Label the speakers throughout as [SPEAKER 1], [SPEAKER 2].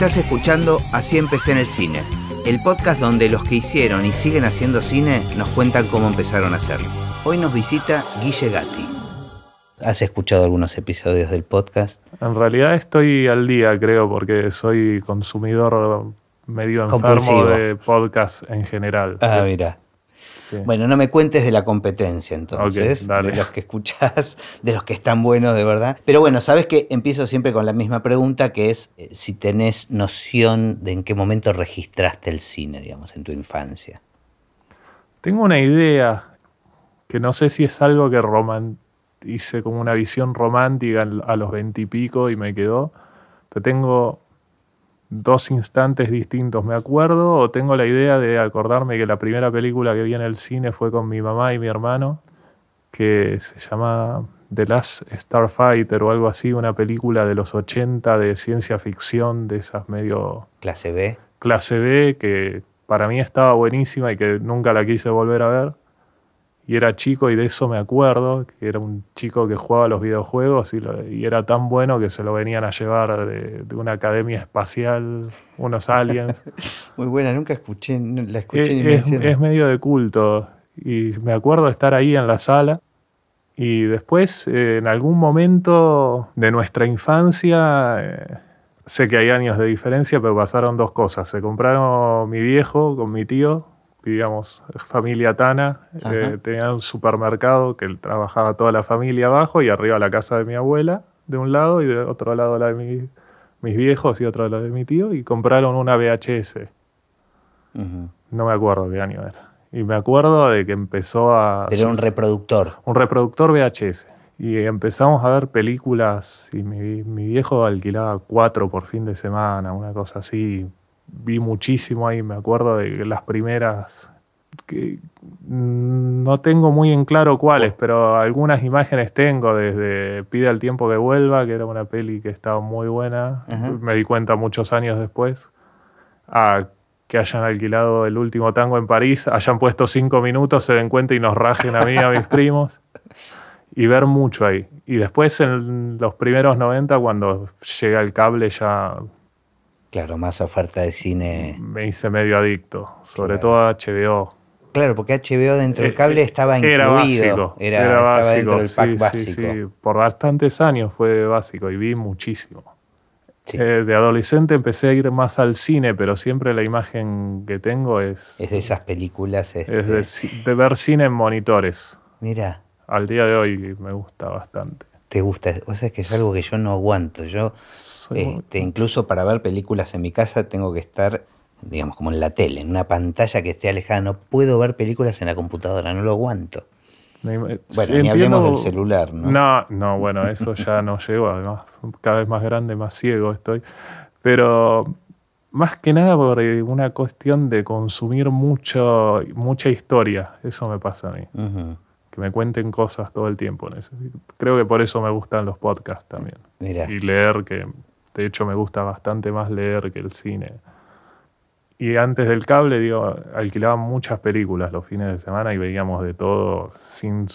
[SPEAKER 1] Estás escuchando Así empecé en el cine, el podcast donde los que hicieron y siguen haciendo cine nos cuentan cómo empezaron a hacerlo. Hoy nos visita Guille Gatti. ¿Has escuchado algunos episodios del podcast?
[SPEAKER 2] En realidad estoy al día, creo, porque soy consumidor medio enfermo
[SPEAKER 1] Compulsivo.
[SPEAKER 2] de podcast en general.
[SPEAKER 1] Ah, mira.
[SPEAKER 2] Sí.
[SPEAKER 1] Bueno, no me cuentes de la competencia entonces, de los que escuchás, de los que están buenos de verdad. Pero bueno, sabes que empiezo siempre con la misma pregunta, que es eh, si tenés noción de en qué momento registraste el cine, digamos, en tu infancia.
[SPEAKER 2] Tengo una idea que no sé si es algo que hice como una visión romántica a los veintipico y, me quedó, pero tengo dos instantes distintos. Me acuerdo o tengo la idea de acordarme que la primera película que vi en el cine fue con mi mamá y mi hermano, que se llama The Last Starfighter o algo así, una película de los 80 de ciencia ficción, de esas medio
[SPEAKER 1] Clase B.
[SPEAKER 2] clase B que para mí estaba buenísima y que nunca la quise volver a ver. Y era chico y de eso me acuerdo, que era un chico que jugaba a los videojuegos y, lo- y era tan bueno que se lo venían a llevar de, de una academia espacial, unos aliens.
[SPEAKER 1] Muy buena, nunca escuché, la escuché
[SPEAKER 2] es,
[SPEAKER 1] ni
[SPEAKER 2] es-
[SPEAKER 1] mencionar.
[SPEAKER 2] es medio de culto. Y me acuerdo de estar ahí en la sala. Y después, eh, en algún momento de nuestra infancia, eh, sé que hay años de diferencia, pero pasaron dos cosas. Se compraron mi viejo con mi tío, vivíamos familia Tana, eh, tenía un supermercado que trabajaba toda la familia abajo y arriba la casa de mi abuela de un lado y de otro lado la de mi- mis viejos y otro la de mi tío y compraron una VHS. No me acuerdo qué año era. Y me acuerdo de que empezó a...
[SPEAKER 1] Era un reproductor.
[SPEAKER 2] un reproductor VHS. Y empezamos a ver películas y mi, mi viejo alquilaba cuatro por fin de semana, una cosa así. Vi muchísimo ahí, me acuerdo de las primeras, que no tengo muy en claro cuáles, pero algunas imágenes tengo desde Pide al tiempo que vuelva, que era una peli que estaba muy buena, me di cuenta muchos años después, a que hayan alquilado el último tango en París, hayan puesto cinco minutos, se den cuenta y nos rajen a mí y a mis primos. Y ver mucho ahí. Y después en los primeros 90, cuando llega el cable, ya
[SPEAKER 1] Claro, más oferta de cine.
[SPEAKER 2] me hice medio adicto. Sobre
[SPEAKER 1] Claro.
[SPEAKER 2] todo a HBO.
[SPEAKER 1] Claro, porque HBO dentro del
[SPEAKER 2] Eh,
[SPEAKER 1] cable
[SPEAKER 2] eh,
[SPEAKER 1] estaba incluido.
[SPEAKER 2] Era básico.
[SPEAKER 1] Era,
[SPEAKER 2] era
[SPEAKER 1] estaba
[SPEAKER 2] básico,
[SPEAKER 1] dentro del pack
[SPEAKER 2] sí, sí,
[SPEAKER 1] básico.
[SPEAKER 2] sí. Por bastantes años fue básico y vi muchísimo.
[SPEAKER 1] Sí.
[SPEAKER 2] Eh, de adolescente empecé a ir más al cine, pero siempre la imagen que tengo es,
[SPEAKER 1] Es de esas películas.
[SPEAKER 2] es
[SPEAKER 1] Este,
[SPEAKER 2] de, ci- de ver cine en monitores.
[SPEAKER 1] Mira,
[SPEAKER 2] Al día de hoy me gusta bastante.
[SPEAKER 1] te gusta. O sea, es que es algo que yo no aguanto. Yo, este, incluso para ver películas en mi casa, tengo que estar, digamos, como en la tele, en una pantalla que esté alejada. No puedo ver películas en la computadora, no lo aguanto. Bueno, ni hablemos del celular, ¿no?
[SPEAKER 2] No, no, bueno, eso ya no llego, además, cada vez más grande, más ciego estoy. Pero más que nada por una cuestión de consumir mucho, mucha historia, eso me pasa a mí, que me cuenten cosas todo el tiempo. Creo que por eso me gustan los podcasts también.
[SPEAKER 1] Mira,
[SPEAKER 2] Y leer, que de hecho me gusta bastante más leer que el cine. Y antes del cable, digo, alquilaban muchas películas los fines de semana y veíamos de todo sin,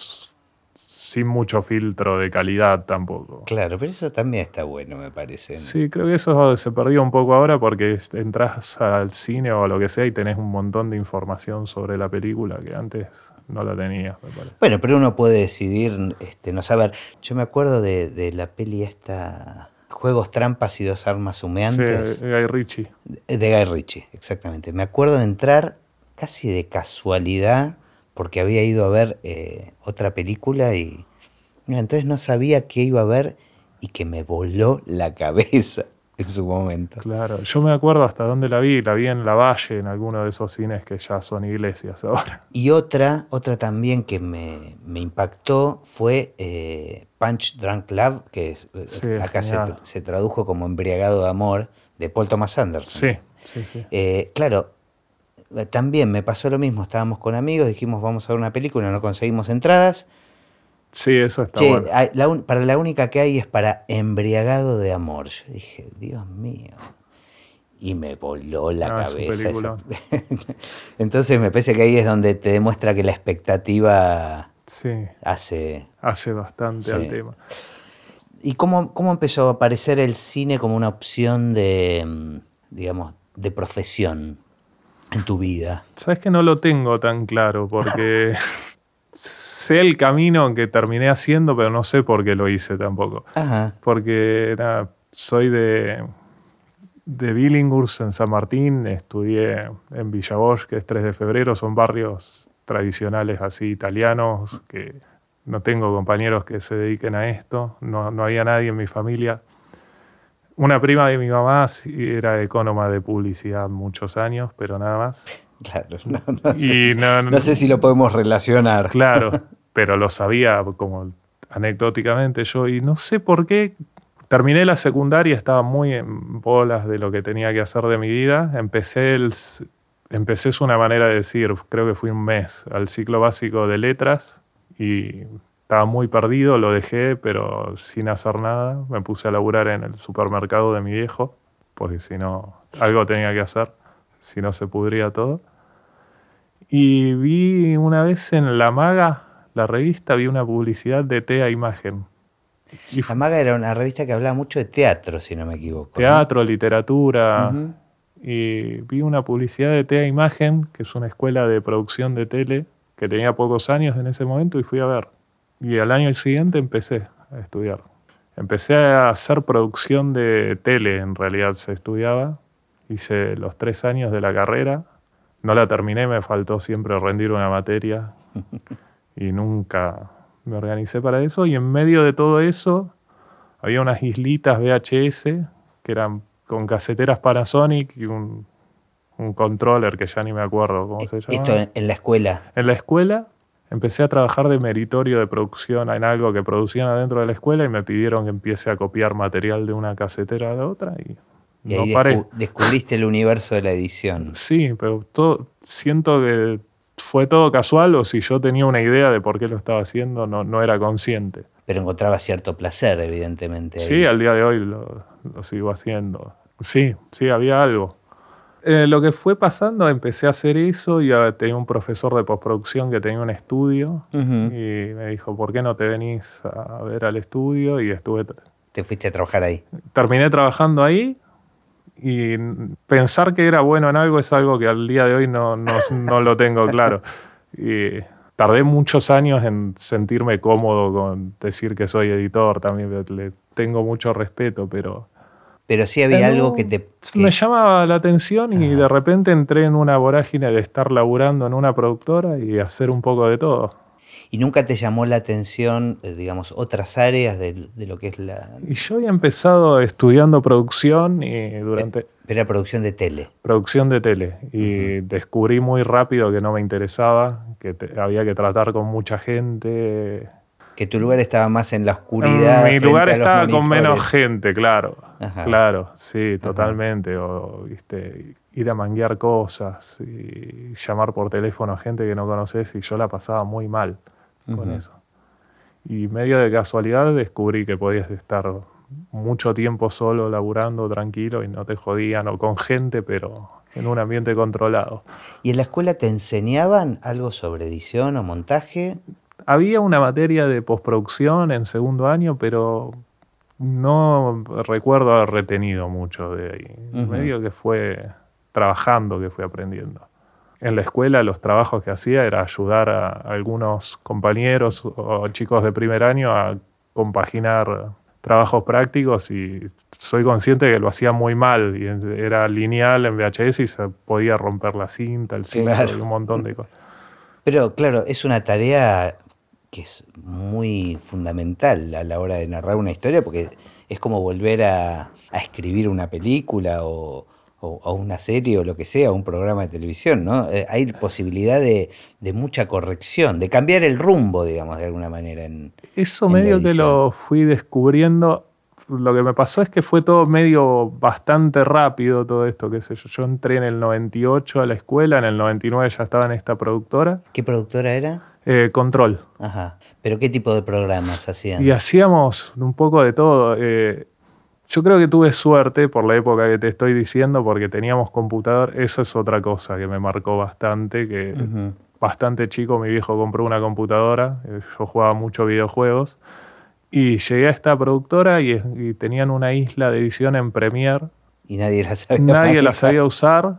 [SPEAKER 2] sin mucho filtro de calidad tampoco.
[SPEAKER 1] claro, pero eso también está bueno, me parece.
[SPEAKER 2] Sí, creo que eso se perdió un poco ahora porque entras al cine o a lo que sea y tenés un montón de información sobre la película que antes no la tenías, me parece.
[SPEAKER 1] Bueno, pero uno puede decidir este, no saber. Yo me acuerdo de, de la peli esta, Juegos, Trampas y Dos Armas Humeantes.
[SPEAKER 2] Sí, Guy Ritchie.
[SPEAKER 1] De Guy Ritchie, exactamente. Me acuerdo de entrar casi de casualidad porque había ido a ver eh, otra película y entonces no sabía qué iba a ver y que me voló la cabeza en su momento.
[SPEAKER 2] Claro, yo me acuerdo hasta dónde la vi, la vi en La Valle, en alguno de esos cines que ya son iglesias ahora.
[SPEAKER 1] Y otra, otra también que me, me impactó fue eh, Punch Drunk Love, que es- eh,
[SPEAKER 2] Sí,
[SPEAKER 1] acá se, se tradujo como Embriagado de Amor, de Paul Thomas Anderson.
[SPEAKER 2] Sí, sí, sí.
[SPEAKER 1] Eh, claro, también me pasó lo mismo, estábamos con amigos, dijimos vamos a ver una película, no conseguimos entradas.
[SPEAKER 2] Sí, eso está
[SPEAKER 1] Che,
[SPEAKER 2] bueno.
[SPEAKER 1] hay- la un- para la única que hay es para Embriagado de Amor. Yo dije, Dios mío. Y me voló la
[SPEAKER 2] No, es un
[SPEAKER 1] cabeza.
[SPEAKER 2] peliculón.
[SPEAKER 1] Entonces me parece que ahí es donde te demuestra que la expectativa
[SPEAKER 2] Sí,
[SPEAKER 1] hace...
[SPEAKER 2] hace bastante
[SPEAKER 1] Sí.
[SPEAKER 2] al tema.
[SPEAKER 1] ¿Y cómo, cómo empezó a aparecer el cine como una opción de, digamos, de profesión en tu vida?
[SPEAKER 2] Sabes que no lo tengo tan claro porque sé el camino que terminé haciendo, pero no sé por qué lo hice tampoco.
[SPEAKER 1] Ajá.
[SPEAKER 2] Porque nada, soy de, de Billinghurst en San Martín, estudié en Villa Bosch, que es 3 de febrero, son barrios tradicionales así italianos, que no tengo compañeros que se dediquen a esto, no, no había nadie en mi familia. Una prima de mi mamá era ecónoma de publicidad muchos años, pero nada más.
[SPEAKER 1] Claro, no, no sé,
[SPEAKER 2] Y no-
[SPEAKER 1] no sé si lo podemos relacionar.
[SPEAKER 2] Claro, pero lo sabía como anecdóticamente yo y no sé por qué terminé la secundaria, estaba muy en bolas de lo que tenía que hacer de mi vida. Empecé el empecé es una manera de decir, creo que fui un mes al ciclo básico de letras y estaba muy perdido, lo dejé, pero sin hacer nada. Me puse a laburar en el supermercado de mi viejo, porque si no, algo tenía que hacer, si no se pudría todo. Y vi una vez en La Maga, la revista, vi una publicidad de TEA Imagen. Y
[SPEAKER 1] La Maga era una revista que hablaba mucho de teatro, si no me equivoco. ¿no?
[SPEAKER 2] teatro, literatura. Y vi una publicidad de TEA Imagen, que es una escuela de producción de tele, que tenía pocos años en ese momento, y fui a ver. Y al año siguiente empecé a estudiar. Empecé a hacer producción de tele, en realidad se estudiaba. Hice los tres años de la carrera. No la terminé, me faltó siempre rendir una materia y nunca me organicé para eso. Y en medio de todo eso había unas islitas VHS que eran con caseteras Panasonic y un, un controller que ya ni me acuerdo cómo se llama.
[SPEAKER 1] Esto en, la escuela.
[SPEAKER 2] En la escuela empecé a trabajar de meritorio de producción en algo que producían adentro de la escuela y me pidieron que empiece a copiar material de una casetera a la otra y,
[SPEAKER 1] Y
[SPEAKER 2] no
[SPEAKER 1] ahí
[SPEAKER 2] paré.
[SPEAKER 1] descu- descubriste el universo de la edición.
[SPEAKER 2] Sí, pero todo, siento que fue todo casual o si yo tenía una idea de por qué lo estaba haciendo, no, no era consciente.
[SPEAKER 1] Pero encontraba cierto placer, evidentemente. ahí.
[SPEAKER 2] Sí, al día de hoy lo, lo sigo haendo. Sí, sí, había algo. Eh, lo que fue pasando, empecé a hacer eso y tenía un profesor de postproducción que tenía un estudio y me dijo, ¿por qué no te venís a ver al estudio? Y estuve,
[SPEAKER 1] Te fuiste a trabajar ahí.
[SPEAKER 2] terminé trabajando ahí y pensar que era bueno en algo es algo que al día de hoy no, no, no lo tengo claro. Y tardé muchos años en sentirme cómodo con decir que soy editor, también le tengo mucho respeto, pero...
[SPEAKER 1] Pero sí había
[SPEAKER 2] Pero
[SPEAKER 1] algo que te... que-
[SPEAKER 2] Me llamaba la atención y
[SPEAKER 1] Ajá.
[SPEAKER 2] de repente entré en una vorágine de estar laburando en una productora y hacer un poco de todo.
[SPEAKER 1] ¿Y nunca te llamó la atención, eh, digamos, otras áreas de, de lo que es la...
[SPEAKER 2] Y yo había empezado estudiando producción y durante
[SPEAKER 1] Era producción de tele.
[SPEAKER 2] producción de tele y descubrí muy rápido que no me interesaba, que te- había que tratar con mucha gente.
[SPEAKER 1] Que tu lugar estaba más en la oscuridad.
[SPEAKER 2] Mi lugar estaba con menos gente, claro.
[SPEAKER 1] Ajá.
[SPEAKER 2] Claro, sí, totalmente. O, viste, ir a manguear cosas y llamar por teléfono a gente que no conoces y yo la pasaba muy mal con eso. Y medio de casualidad descubrí que podías estar mucho tiempo solo, laburando, tranquilo y no te jodían o con gente, pero en un ambiente controlado.
[SPEAKER 1] ¿Y en la escuela te enseñaban algo sobre edición o montaje?
[SPEAKER 2] Había una materia de postproducción en segundo año, pero no recuerdo haber retenido mucho de ahí. Medio que fue trabajando que fui aprendiendo. En la escuela los trabajos que hacía era ayudar a algunos compañeros o chicos de primer año a compaginar trabajos prácticos y soy consciente que lo hacía muy mal y era lineal en VHS y se podía romper la cinta, el cinto
[SPEAKER 1] Claro.
[SPEAKER 2] y un montón de cosas.
[SPEAKER 1] Pero claro, es una tarea que es muy fundamental a la hora de narrar una historia porque es como volver a, a escribir una película o, o- o una serie o lo que sea, un programa de televisión, ¿no? Eh, hay posibilidad de, de mucha corrección, de cambiar el rumbo, digamos, de alguna manera. En,
[SPEAKER 2] Eso
[SPEAKER 1] en
[SPEAKER 2] medio que lo fui descubriendo. Lo que me pasó es que fue todo medio bastante rápido todo esto, qué sé yo. Yo entré en el 98 a la escuela, en el 99 ya estaba en esta productora.
[SPEAKER 1] ¿Qué productora era?
[SPEAKER 2] Eh, Control.
[SPEAKER 1] Ajá. ¿Pero qué tipo de programas hacían?
[SPEAKER 2] Y hacíamos un poco de todo. Eh, yo creo que tuve suerte por la época que te estoy diciendo, porque teníamos computador. Eso es otra cosa que me marcó bastante, que bastante chico mi viejo compró una computadora, eh, yo jugaba mucho videojuegos, y llegué a esta productora y, y tenían una isla de edición en Premiere
[SPEAKER 1] Y nadie las sabía
[SPEAKER 2] Nadie
[SPEAKER 1] manejar.
[SPEAKER 2] sabía usar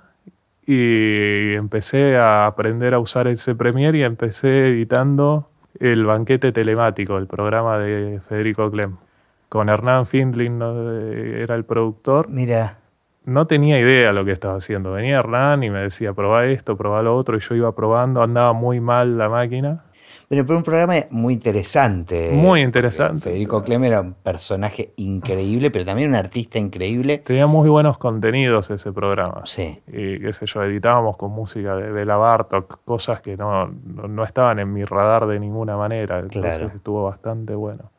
[SPEAKER 2] y empecé a aprender a usar ese Premiere y empecé editando el banquete telemático, el programa de Federico Clem. Con Hernán Findlin ¿no? Era el productor.
[SPEAKER 1] Mira,
[SPEAKER 2] No tenía idea lo que estaba haciendo. Venía Hernán y me decía, probá esto, probá lo otro, y yo iba probando, andaba muy mal la máquina.
[SPEAKER 1] pero, pero un programa muy interesante.
[SPEAKER 2] Muy interesante.
[SPEAKER 1] Federico Clem era un personaje increíble, pero también un artista increíble.
[SPEAKER 2] Tenía muy buenos contenidos ese programa.
[SPEAKER 1] Sí.
[SPEAKER 2] y qué sé yo, editábamos con música de Bela Bartok, cosas que no, no, no estaban en mi radar de ninguna manera, entonces
[SPEAKER 1] Claro.
[SPEAKER 2] estuvo bastante bueno.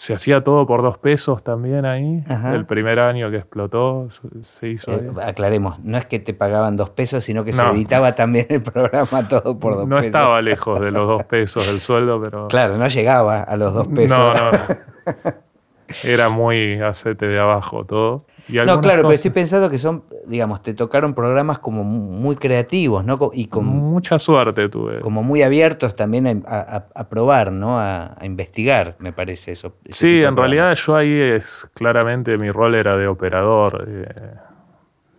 [SPEAKER 2] Se hacía todo por dos pesos también ahí,
[SPEAKER 1] Ajá.
[SPEAKER 2] el primer año que explotó se hizo
[SPEAKER 1] Eh, aclaremos, no es que te pagaban dos pesos, sino que se
[SPEAKER 2] No.
[SPEAKER 1] editaba también el programa todo por dos
[SPEAKER 2] No
[SPEAKER 1] pesos.
[SPEAKER 2] estaba lejos de los dos pesos del sueldo, pero
[SPEAKER 1] Claro, no llegaba a los dos pesos.
[SPEAKER 2] no, no, no. Era muy acete de abajo todo.
[SPEAKER 1] No, claro, pero estoy pensando que son, digamos, te tocaron programas como muy creativos, ¿no? Y con,
[SPEAKER 2] Mucha suerte tuve.
[SPEAKER 1] como muy abiertos también a, a- a probar, ¿no? A, a investigar, me parece eso.
[SPEAKER 2] Sí, en realidad yo ahí es claramente mi rol era de operador. eh,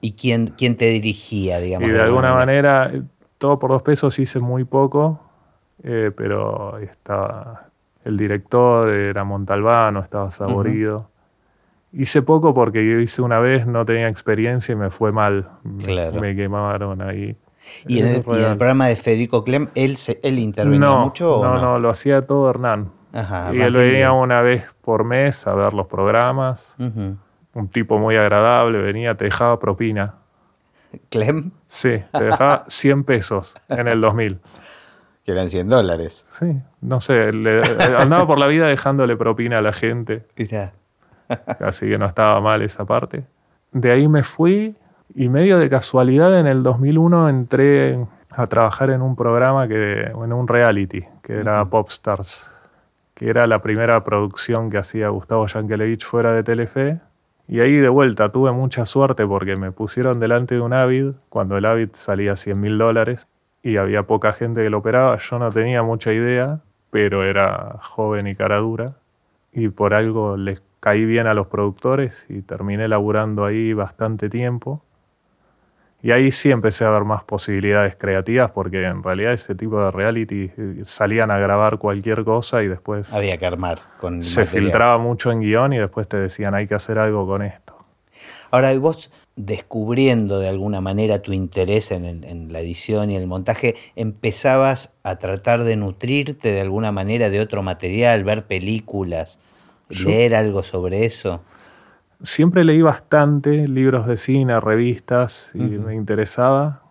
[SPEAKER 1] ¿Y quién, quién te dirigía, digamos?
[SPEAKER 2] Y de alguna manera, eh, todo por dos pesos hice muy poco, eh, pero estaba el director, era Montalbano, estaba saborido. Hice poco porque yo hice una vez, no tenía experiencia y me fue mal. Me-
[SPEAKER 1] Claro.
[SPEAKER 2] Me, quemaron ahí.
[SPEAKER 1] ¿Y en, el, y en programa de Federico Clem, él, él intervenía
[SPEAKER 2] no,
[SPEAKER 1] mucho o
[SPEAKER 2] no,
[SPEAKER 1] no?
[SPEAKER 2] no, lo hacía todo Hernán.
[SPEAKER 1] Ajá,
[SPEAKER 2] y él venía una vez por mes a ver los programas. Un tipo muy agradable, venía, te dejaba propina.
[SPEAKER 1] Clem,
[SPEAKER 2] Sí, te dejaba 100 pesos en el 2000.
[SPEAKER 1] que eran 100 dólares.
[SPEAKER 2] Sí, no sé, le- andaba por la vida dejándole propina a la gente,
[SPEAKER 1] Mirá.
[SPEAKER 2] así que no estaba mal esa parte. De ahí me fui y medio de casualidad en el 2001 entré a trabajar en un programa, que, en un reality, que era Popstars, que era la primera producción que hacía Gustavo Yankelevich fuera de Telefe. Y ahí de vuelta tuve mucha suerte porque me pusieron delante de un Avid, cuando el Avid salía 100 mil dólares y había poca gente que lo operaba. Yo no tenía mucha idea, pero era joven y cara dura. Y por algo les caí bien a los productores y terminé laburando ahí bastante tiempo. Y ahí sí empecé a ver más posibilidades creativas porque en realidad ese tipo de reality eh, salían a grabar cualquier cosa y después
[SPEAKER 1] Había que armar con
[SPEAKER 2] se
[SPEAKER 1] material.
[SPEAKER 2] filtraba mucho en guion y después te decían hay que hacer algo con esto.
[SPEAKER 1] Ahora, vos descubriendo de alguna manera tu interés en, el- en la edición y el montaje, empezabas a tratar de nutrirte de alguna manera de otro material, ver películas, leer algo sobre eso.
[SPEAKER 2] Siempre leí bastante libros de cine, revistas y me interesaba.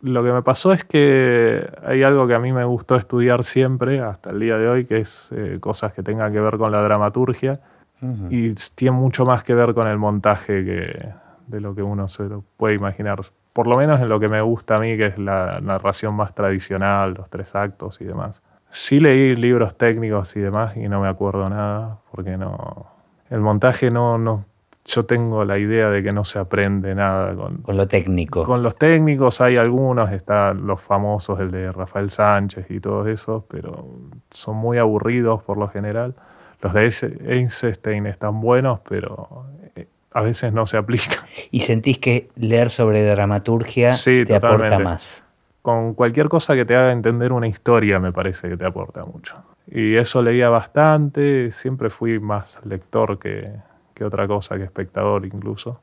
[SPEAKER 2] Lo que me pasó es que hay algo que a mí me gustó estudiar siempre, hasta el día de hoy, que es eh, cosas que tengan que ver con la dramaturgia. Y tiene mucho más que ver con el montaje que de lo que uno se lo puede imaginar. Por lo menos en lo que me gusta a mí, que es la narración más tradicional, los tres actos y demás. Sí leí libros técnicos y demás y no me acuerdo nada, porque no. El montaje no, no. Yo tengo la idea de que no se aprende nada con,
[SPEAKER 1] Con lo técnico.
[SPEAKER 2] con los técnicos hay algunos, están los famosos, el de Rafael Sánchez y todos esos, pero son muy aburridos por lo general. Los de Einstein están buenos, pero eh, a veces no se aplican.
[SPEAKER 1] Y sentís que leer sobre dramaturgia
[SPEAKER 2] Sí,
[SPEAKER 1] te aporta más.
[SPEAKER 2] Con cualquier cosa que te haga entender una historia me parece que te aporta mucho. Y eso leía bastante, siempre fui más lector que, que otra cosa, que espectador incluso.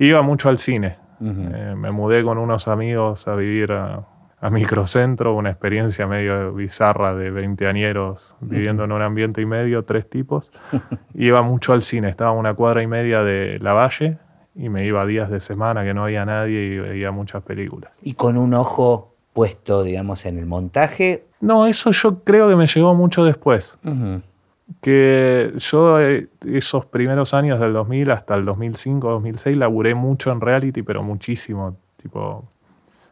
[SPEAKER 2] Iba mucho al cine. Eh, me mudé con unos amigos a vivir a, a Microcentro, una experiencia medio bizarra de veinteañeros viviendo en un ambiente y medio, tres tipos. Iba mucho al cine, estaba a una cuadra y media de La Valle y me iba días de semana que no había nadie y veía muchas películas.
[SPEAKER 1] Y con un ojo puesto, digamos, en el montaje.
[SPEAKER 2] No, eso yo creo que me llegó mucho después. Que yo eh, esos primeros años del 2000 hasta el 2005, 2006 laburé mucho en reality, pero muchísimo, tipo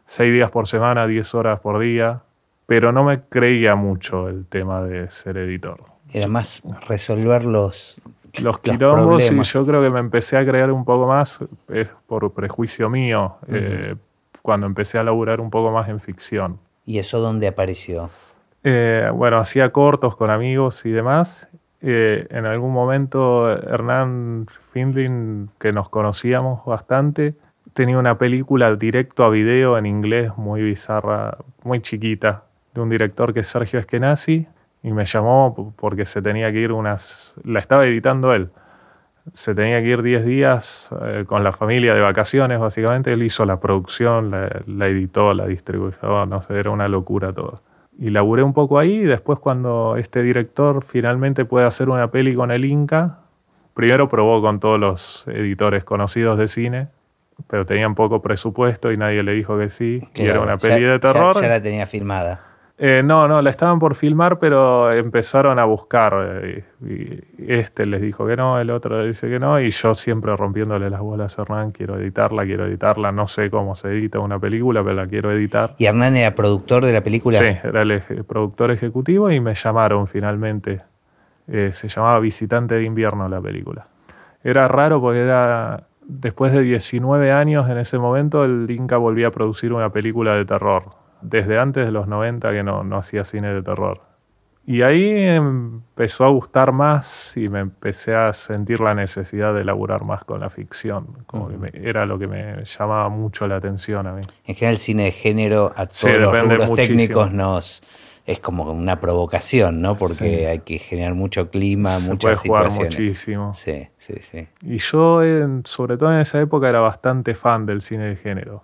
[SPEAKER 2] seis días por semana, 10 horas por día, pero no me creía mucho el tema de ser editor.
[SPEAKER 1] Era más resolver los,
[SPEAKER 2] Los quilombos y yo creo que me empecé a crear un poco más, es por prejuicio mío, eh, cuando empecé a laburar un poco más en ficción.
[SPEAKER 1] ¿Y eso dónde apareció?
[SPEAKER 2] Eh, bueno, hacía cortos con amigos y demás. eh, en algún momento Hernán Findlin, que nos conocíamos bastante, tenía una película directo a video en inglés muy bizarra, muy chiquita, de un director que es Sergio Eskenazi, y me llamó porque se tenía que ir unas... La estaba editando él. Se tenía que ir 10 días eh, con la familia de vacaciones, básicamente. Él hizo la producción, la, la editó, la distribuyó, no sé, era una locura todo y laburé un poco ahí y después cuando este director finalmente puede hacer una peli con el Inca, primero probó con todos los editores conocidos de cine, pero tenían poco presupuesto y nadie le dijo que sí, y era una peli de terror.
[SPEAKER 1] Ya, la tenía filmada.
[SPEAKER 2] Eh, no, no, la estaban por filmar, pero empezaron a buscar. Eh, y, este les dijo que no, el otro dice que no, y yo siempre rompiéndole las bolas a Hernán, quiero editarla, quiero editarla, no sé cómo se edita una película, pero la quiero editar.
[SPEAKER 1] ¿Y Hernán era productor de la película?
[SPEAKER 2] Sí, era el productor ejecutivo y me llamaron finalmente. Eh, se llamaba Visitante de Invierno la película. Era raro porque era después de 19 años en ese momento el Inca volvía a producir una película de terror desde antes de los 90 que no, hacía cine de terror. Y ahí empezó a gustar más y me empecé a sentir la necesidad de elaborar más con la ficción. Como que era lo que me llamaba mucho la atención a mí.
[SPEAKER 1] En general, el cine de género a todos los rubros técnicos nos es como una provocación, ¿no? Porque hay que generar mucho clima, Se puede jugar
[SPEAKER 2] muchísimo.
[SPEAKER 1] Sí, sí, sí.
[SPEAKER 2] Y yo, sobre todo en esa época, era bastante fan del cine de género.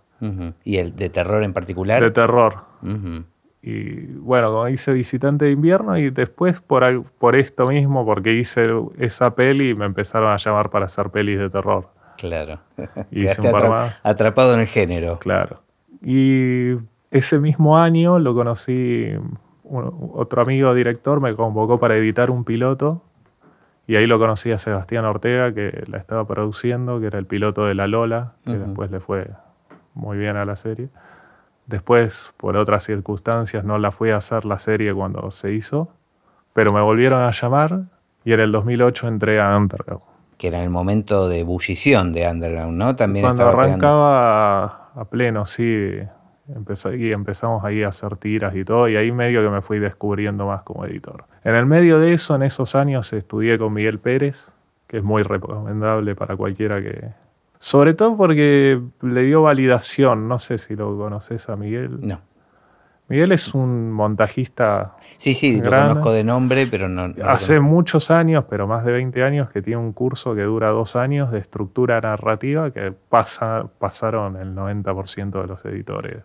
[SPEAKER 1] ¿Y el de terror en particular?
[SPEAKER 2] De terror. Y bueno, como hice Visitante de Invierno y después por, por esto mismo, porque hice esa peli, me empezaron a llamar para hacer pelis de terror.
[SPEAKER 1] Claro. Y hice un atrapado en el género.
[SPEAKER 2] Claro. Y ese mismo año lo conocí, otro amigo director me convocó para editar un piloto y ahí lo conocí a Sebastián Ortega, que la estaba produciendo, que era el piloto de La Lola, que después le fue muy bien a la serie. Después, por otras circunstancias, no la fui a hacer la serie cuando se hizo, pero me volvieron a llamar y en el 2008 entré a Underground.
[SPEAKER 1] Que era el momento de ebullición de Underground, ¿no?
[SPEAKER 2] También cuando arrancaba a, pleno, sí. Empezó, y empezamos ahí a hacer tiras y todo, y ahí medio que me fui descubriendo más como editor. En el medio de eso, en esos años, estudié con Miguel Pérez, que es muy recomendable para cualquiera que, sobre todo porque le dio validación. No sé si lo conoces a Miguel.
[SPEAKER 1] No.
[SPEAKER 2] Miguel es un montajista.
[SPEAKER 1] Sí, sí, lo conozco de nombre, pero no.
[SPEAKER 2] Hace muchos años, pero más de 20 años, que tiene un curso que dura dos años de estructura narrativa que pasa, pasaron el 90% de los editores.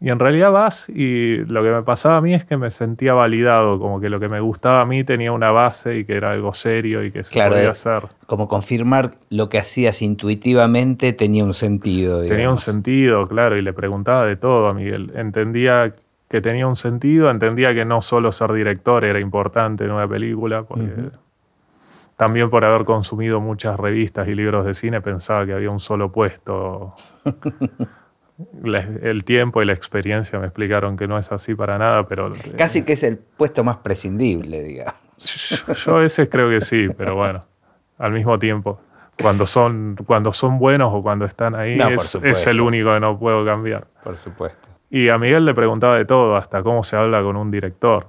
[SPEAKER 2] Y en realidad vas y lo que me pasaba a mí es que me sentía validado, como que lo que me gustaba a mí tenía una base y que era algo serio y que se podía hacer.
[SPEAKER 1] Como confirmar lo que hacías intuitivamente tenía un sentido.
[SPEAKER 2] Tenía un sentido, claro, y le preguntaba de todo a Miguel. Entendía que tenía un sentido, entendía que no solo ser director era importante en una película, porque también por haber consumido muchas revistas y libros de cine pensaba que había un solo puesto. el tiempo y la experiencia me explicaron que no es así para nada, pero...
[SPEAKER 1] Casi que es el puesto más prescindible, digamos.
[SPEAKER 2] Yo a veces creo que sí, pero bueno, al mismo tiempo, cuando son, cuando son buenos o cuando están ahí, es, es, el único que no puedo cambiar.
[SPEAKER 1] Por supuesto.
[SPEAKER 2] Y a Miguel le preguntaba de todo, hasta cómo se habla con un director.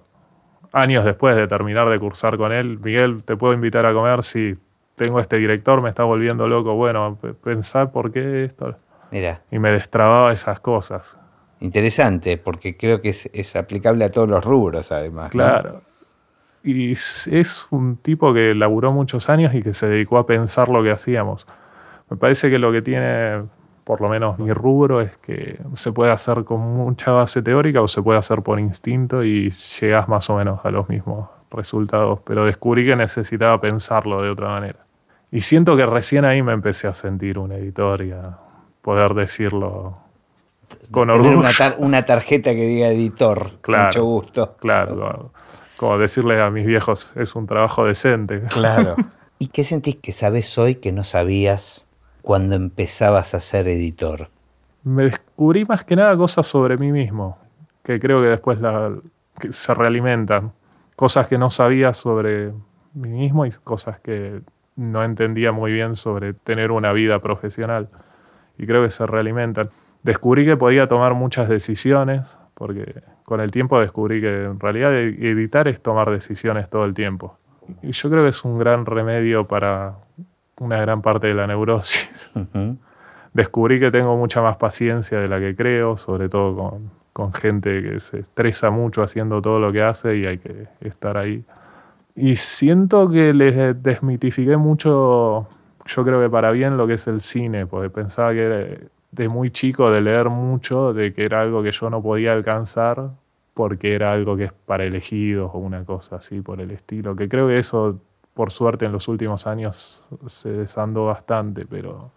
[SPEAKER 2] Años después de terminar de cursar con él, Miguel, ¿te puedo invitar a comer? Si tengo este director, me está volviendo loco. Bueno, pensar por qué esto y me destrababa esas cosas.
[SPEAKER 1] Interesante, porque creo que es, aplicable a todos los rubros, además.
[SPEAKER 2] Claro. Y es un tipo que laburó muchos años y que se dedicó a pensar lo que hacíamos. Me parece que lo que tiene, por lo menos mi rubro, es que se puede hacer con mucha base teórica o se puede hacer por instinto y llegas más o menos a los mismos resultados. Pero descubrí que necesitaba pensarlo de otra manera. Y siento que recién ahí me empecé a sentir un editor y a, poder decirlo
[SPEAKER 1] con orgullo. Una, tarjeta que diga editor,
[SPEAKER 2] claro,
[SPEAKER 1] mucho gusto.
[SPEAKER 2] Claro, como, decirle a mis viejos, es un trabajo decente.
[SPEAKER 1] Claro. ¿Y qué sentís que sabes hoy que no sabías cuando empezabas a ser editor?
[SPEAKER 2] Me descubrí más que nada cosas sobre mí mismo, que creo que después se realimentan. Cosas que no sabía sobre mí mismo y cosas que no entendía muy bien sobre tener una vida profesional y creo que se realimentan. Descubrí que podía tomar muchas decisiones, porque con el tiempo descubrí que en realidad editar es tomar decisiones todo el tiempo. Y yo creo que es un gran remedio para una gran parte de la neurosis. Descubrí que tengo mucha más paciencia de la que creo, sobre todo con, con gente que se estresa mucho haciendo todo lo que hace y hay que estar ahí. Y siento que les desmitifiqué mucho, yo creo que para bien, lo que es el cine, porque pensaba que de muy chico de leer mucho, de que era algo que yo no podía alcanzar porque era algo que es para elegidos o una cosa así por el estilo, que creo que eso, por suerte, en los últimos años se desandó bastante, pero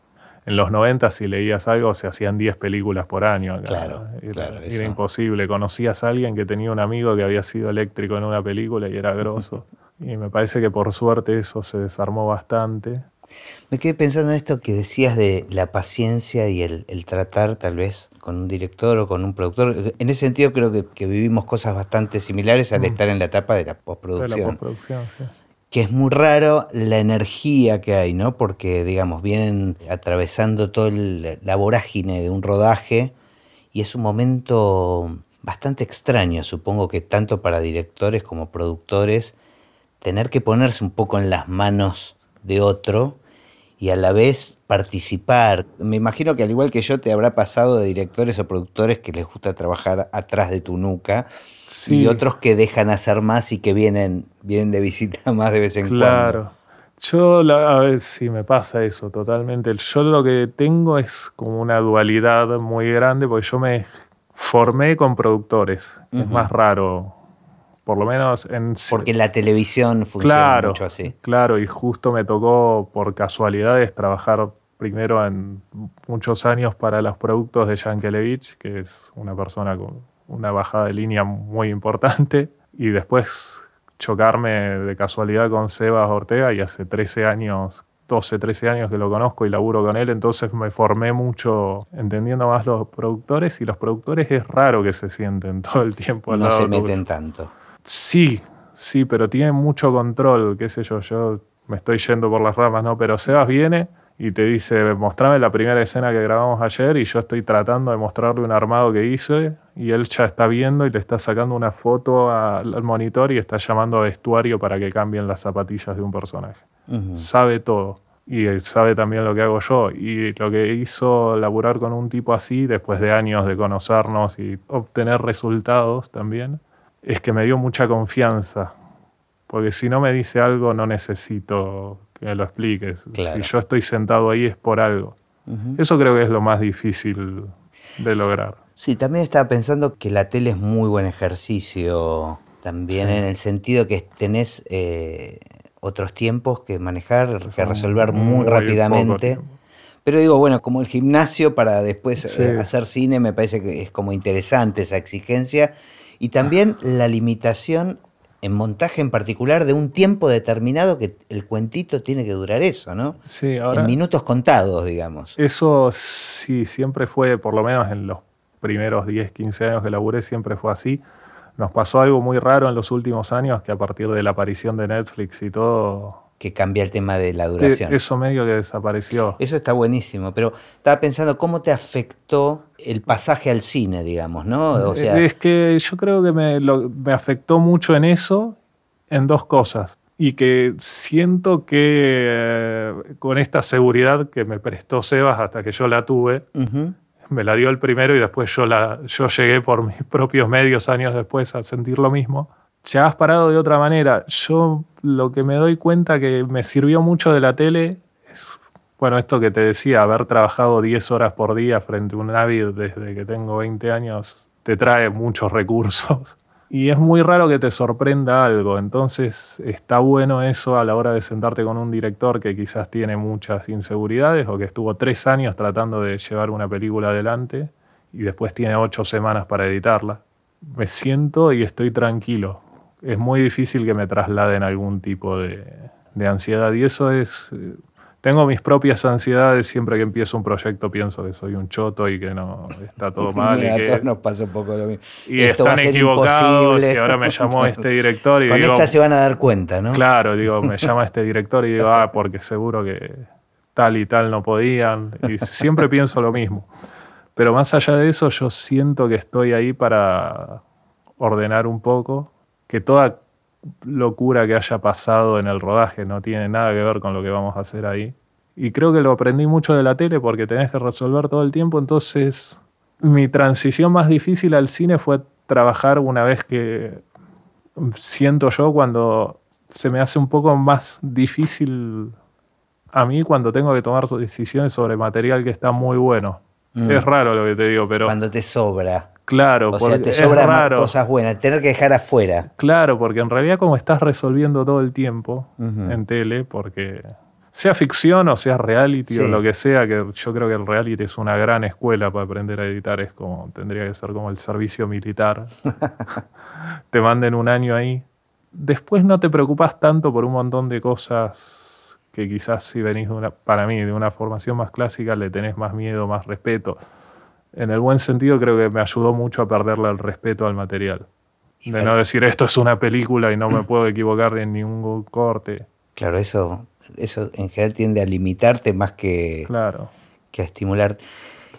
[SPEAKER 2] en los 90 si leías algo se hacían 10 películas por año.
[SPEAKER 1] Claro,
[SPEAKER 2] era, era imposible. Conocías a alguien que tenía un amigo que había sido eléctrico en una película y era grosso. y me parece que por suerte eso se desarmó bastante.
[SPEAKER 1] Me quedé pensando en esto que decías de la paciencia y el, tratar tal vez con un director o con un productor. En ese sentido creo que, vivimos cosas bastante similares al mm. estar en la etapa de la postproducción. Que es muy raro la energía que hay, ¿no? Porque, digamos, vienen atravesando toda la vorágine de un rodaje y es un momento bastante extraño, supongo que tanto para directores como productores, tener que ponerse un poco en las manos de otro y a la vez participar. Me imagino que al igual que yo te habrá pasado de directores o productores que les gusta trabajar atrás de tu nuca y otros que dejan hacer más y que vienen, vienen de visita más de vez en cuando. Claro.
[SPEAKER 2] Yo, a ver si me pasa eso totalmente. Yo lo que tengo es como una dualidad muy grande porque yo me formé con productores. Es más raro por lo menos en...
[SPEAKER 1] Porque la televisión funciona mucho así.
[SPEAKER 2] Claro, y justo me tocó por casualidades trabajar primero en muchos años para los productos de Yankelevich, que es una persona con una bajada de línea muy importante, y después chocarme de casualidad con Sebas Ortega, y hace 13 años 12, 13 años que lo conozco y laburo con él, entonces me formé mucho entendiendo más los productores y los productores es raro que se sienten todo el tiempo
[SPEAKER 1] al no se meten tanto.
[SPEAKER 2] Sí, sí, pero tiene mucho control, qué sé yo, yo me estoy yendo por las ramas, ¿no? Pero Sebas viene y te dice, mostrame la primera escena que grabamos ayer y yo estoy tratando de mostrarle un armado que hice y él ya está viendo y te está sacando una foto al monitor y está llamando a vestuario para que cambien las zapatillas de un personaje. Sabe todo y sabe también lo que hago yo. Y lo que hizo laburar con un tipo así, después de años de conocernos y obtener resultados también, es que me dio mucha confianza. Porque si no me dice algo, no necesito que me lo expliques. Si yo estoy sentado ahí es por algo. Eso creo que es lo más difícil de lograr.
[SPEAKER 1] Sí, también estaba pensando que la tele es muy buen ejercicio también en el sentido que tenés eh, otros tiempos que manejar, que resolver muy, rápidamente. Pero digo, bueno, como el gimnasio para después eh, hacer cine me parece que es como interesante esa exigencia y también la limitación en montaje en particular de un tiempo determinado que el cuentito tiene que durar eso, ¿no?
[SPEAKER 2] Sí, ahora.
[SPEAKER 1] En minutos contados, digamos.
[SPEAKER 2] Eso sí, siempre fue, por lo menos en los primeros 10, 15 años que laburé, siempre fue así. Nos pasó algo muy raro en los últimos años, que a partir de la aparición de Netflix y todo,
[SPEAKER 1] que cambia el tema de la duración.
[SPEAKER 2] Eso medio que desapareció.
[SPEAKER 1] Eso está buenísimo, pero estaba pensando cómo te afectó el pasaje al cine, digamos, ¿no?
[SPEAKER 2] O sea, es que yo creo que me, me afectó mucho en eso, en dos cosas. Y que siento que eh, con esta seguridad que me prestó Sebas hasta que yo la tuve, me la dio el primero y después yo, la, yo llegué por mis propios medios años después a sentir lo mismo ya has parado de otra manera. Yo lo que me doy cuenta que me sirvió mucho de la tele es, bueno, esto que te decía, haber trabajado 10 horas por día frente a un Navid desde que tengo 20 años, te trae muchos recursos. Y es muy raro que te sorprenda algo, entonces está bueno eso a la hora de sentarte con un director que quizás tiene muchas inseguridades o que estuvo tres años tratando de llevar una película adelante y después tiene ocho semanas para editarla. Me siento y estoy tranquilo, es muy difícil que me trasladen algún tipo de, ansiedad. Y eso es. Tengo mis propias ansiedades siempre que empiezo un proyecto, pienso que soy un choto y que no está todo mal. y
[SPEAKER 1] que, nos pasa un poco lo mismo.
[SPEAKER 2] Y están equivocados y ahora me llamó este director y
[SPEAKER 1] Con esta se van a dar cuenta, ¿no?
[SPEAKER 2] Claro, digo, me llama este director y digo, ah, porque seguro que tal y tal no podían. Y siempre pienso lo mismo. Pero más allá de eso, yo siento que estoy ahí para ordenar un poco que toda locura que haya pasado en el rodaje, no tiene nada que ver con lo que vamos a hacer ahí. Y creo que lo aprendí mucho de la tele porque tenés que resolver todo el tiempo, entonces mi transición más difícil al cine fue trabajar una vez que siento yo cuando se me hace un poco más difícil a mí cuando tengo que tomar decisiones sobre material que está muy bueno.
[SPEAKER 1] Mm.
[SPEAKER 2] Es raro lo que te digo, pero
[SPEAKER 1] Cuando te sobra.
[SPEAKER 2] Claro,
[SPEAKER 1] O sea,
[SPEAKER 2] porque
[SPEAKER 1] te
[SPEAKER 2] es
[SPEAKER 1] sobran cosas buenas. Tener que dejar afuera.
[SPEAKER 2] Claro, porque en realidad como estás resolviendo todo el tiempo en tele, porque sea ficción o sea reality o lo que sea, que yo creo que el reality es una gran escuela para aprender a editar, es como, tendría que ser como el servicio militar. te manden un año ahí. Después no te preocupas tanto por un montón de cosas que quizás si venís de una, para mí, de una formación más clásica, le tenés más miedo, más respeto. En el buen sentido creo que me ayudó mucho a perderle el respeto al material.
[SPEAKER 1] Y
[SPEAKER 2] De
[SPEAKER 1] bueno,
[SPEAKER 2] no decir esto es una película y no me puedo equivocar en ningún corte.
[SPEAKER 1] Claro, eso, eso en general tiende a limitarte más que,
[SPEAKER 2] Claro.
[SPEAKER 1] que a estimular.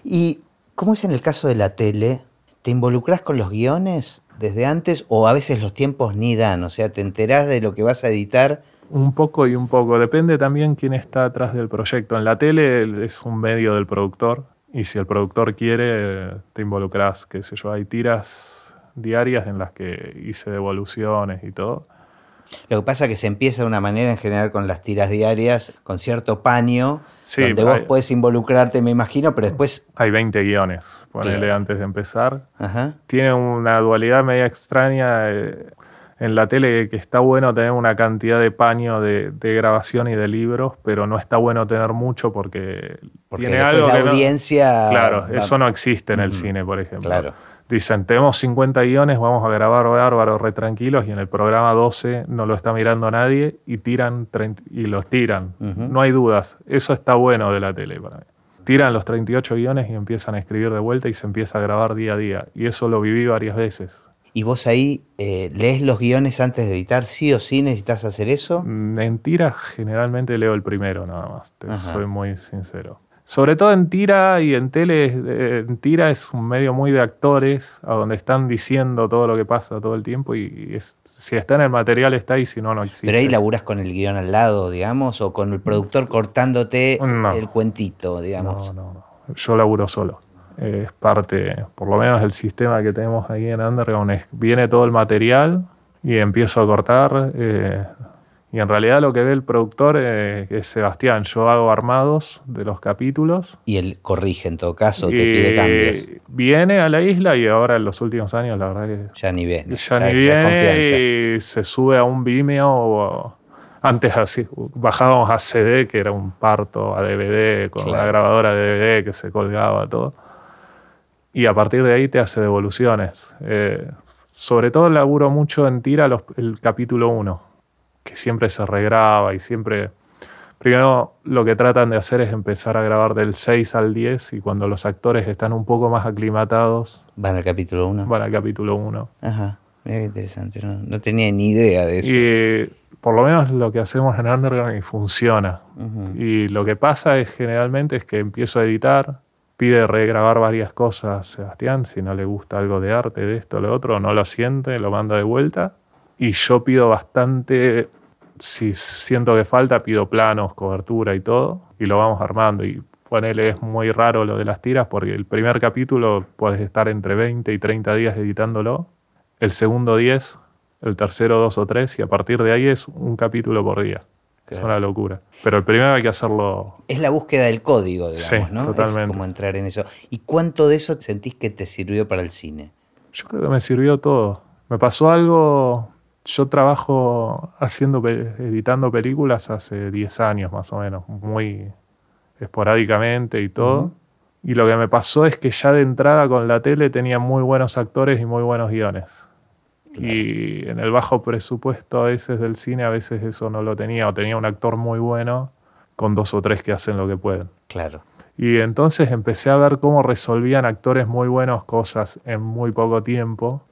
[SPEAKER 1] ¿Y cómo es en el caso de la tele? ¿Te involucras con los guiones desde antes o a veces los tiempos ni dan? O sea, te enterás de lo que vas a editar.
[SPEAKER 2] Un poco y un poco. Depende también quién está atrás del proyecto. En la tele es un medio del productor y si el productor quiere, te involucras. Qué sé yo, hay tiras diarias en las que hice devoluciones y todo.
[SPEAKER 1] Lo que pasa es que se empieza de una manera en general con las tiras diarias, con cierto paño,
[SPEAKER 2] Sí,
[SPEAKER 1] donde vos
[SPEAKER 2] hay-
[SPEAKER 1] podés involucrarte, me imagino, pero después...
[SPEAKER 2] Hay 20 guiones, ponele
[SPEAKER 1] Claro.
[SPEAKER 2] antes de empezar.
[SPEAKER 1] Ajá,
[SPEAKER 2] tiene una dualidad media extraña eh, en la tele que está bueno tener una cantidad de paño de, de grabación y de libros, pero no está bueno tener mucho porque,
[SPEAKER 1] porque
[SPEAKER 2] tiene algo
[SPEAKER 1] la
[SPEAKER 2] que no-
[SPEAKER 1] audiencia...
[SPEAKER 2] Claro,
[SPEAKER 1] va-
[SPEAKER 2] eso no existe en el cine, por ejemplo.
[SPEAKER 1] Claro,
[SPEAKER 2] Dicen, tenemos 50 guiones, vamos a grabar bárbaro, re tranquilos, y en el programa 12 no lo está mirando nadie y tiran 30 y los tiran. No hay dudas. Eso está bueno de la tele para mí. Tiran los 38 guiones y empiezan a escribir de vuelta y se empieza a grabar día a día. Y eso lo viví varias veces.
[SPEAKER 1] ¿Y vos ahí eh, lees los guiones antes de editar? ¿Sí o sí necesitas hacer eso?
[SPEAKER 2] En tira generalmente leo el primero nada más, te soy muy sincero. Sobre todo en tira y en tele, eh, en tira es un medio muy de actores, a donde están diciendo todo lo que pasa todo el tiempo y es- si está en el material está ahí, si no, no existe.
[SPEAKER 1] Pero ahí laburas con el guion al lado, digamos, o con el productor cortándote
[SPEAKER 2] No.
[SPEAKER 1] el cuentito, digamos.
[SPEAKER 2] No, no, no. Yo laburo solo. Es parte, por lo menos el sistema que tenemos ahí en Underground es, viene todo el material y empiezo a cortar. eh, y en realidad lo que ve el productor eh, es Sebastián. Yo hago armados de los capítulos.
[SPEAKER 1] Y él corrige en todo caso, te pide cambios.
[SPEAKER 2] Viene a la isla y ahora en los últimos años la verdad que
[SPEAKER 1] Ya ni. ¿no?
[SPEAKER 2] ya,
[SPEAKER 1] Ya-
[SPEAKER 2] ni viene y se sube a un Vimeo o antes así bajábamos a CD que era un parto a DVD con
[SPEAKER 1] Claro.
[SPEAKER 2] grabadora de DVD que se colgaba todo y a partir de ahí te hace devoluciones Eh, sobre todo laburo mucho en tira los- el capítulo 1 que siempre se regraba y siempre primero lo que tratan de hacer es empezar a grabar del 6 al 10 y cuando los actores están un poco más aclimatados
[SPEAKER 1] Van al capítulo 1.
[SPEAKER 2] van al capítulo 1
[SPEAKER 1] Ajá, mira qué interesante. No, no tenía ni idea de eso.
[SPEAKER 2] Y por lo menos lo que hacemos en Underground y funciona. Y lo que pasa es generalmente es que empiezo a editar, pide regrabar varias cosas Sebastián, si no le gusta algo de arte, de esto, lo otro, no lo siente, lo manda de vuelta. Y yo pido bastante, si siento que falta, pido planos, cobertura y todo, y lo vamos armando. Y ponele, es muy raro lo de las tiras, porque el primer capítulo puedes estar entre 20 y 30 días editándolo, el segundo 10, el tercero 2 o 3, y a partir de ahí es un capítulo por día. Es una locura. Pero el primero hay que hacerlo
[SPEAKER 1] Es la búsqueda del código, digamos,
[SPEAKER 2] Sí,
[SPEAKER 1] ¿no?
[SPEAKER 2] totalmente.
[SPEAKER 1] Es como entrar en eso. ¿Y cuánto de eso sentís que te sirvió para el cine?
[SPEAKER 2] Yo creo que me sirvió todo. Me pasó algo. Yo trabajo haciendo, editando películas hace 10 años más o menos, muy esporádicamente y todo. Y lo que me pasó es que ya de entrada con la tele tenía muy buenos actores y muy buenos guiones. Y en el bajo presupuesto a veces del cine, a veces eso no lo tenía, o tenía un actor muy bueno con dos o tres que hacen lo que pueden.
[SPEAKER 1] Claro.
[SPEAKER 2] Y entonces empecé a ver cómo resolvían actores muy buenos cosas en muy poco tiempo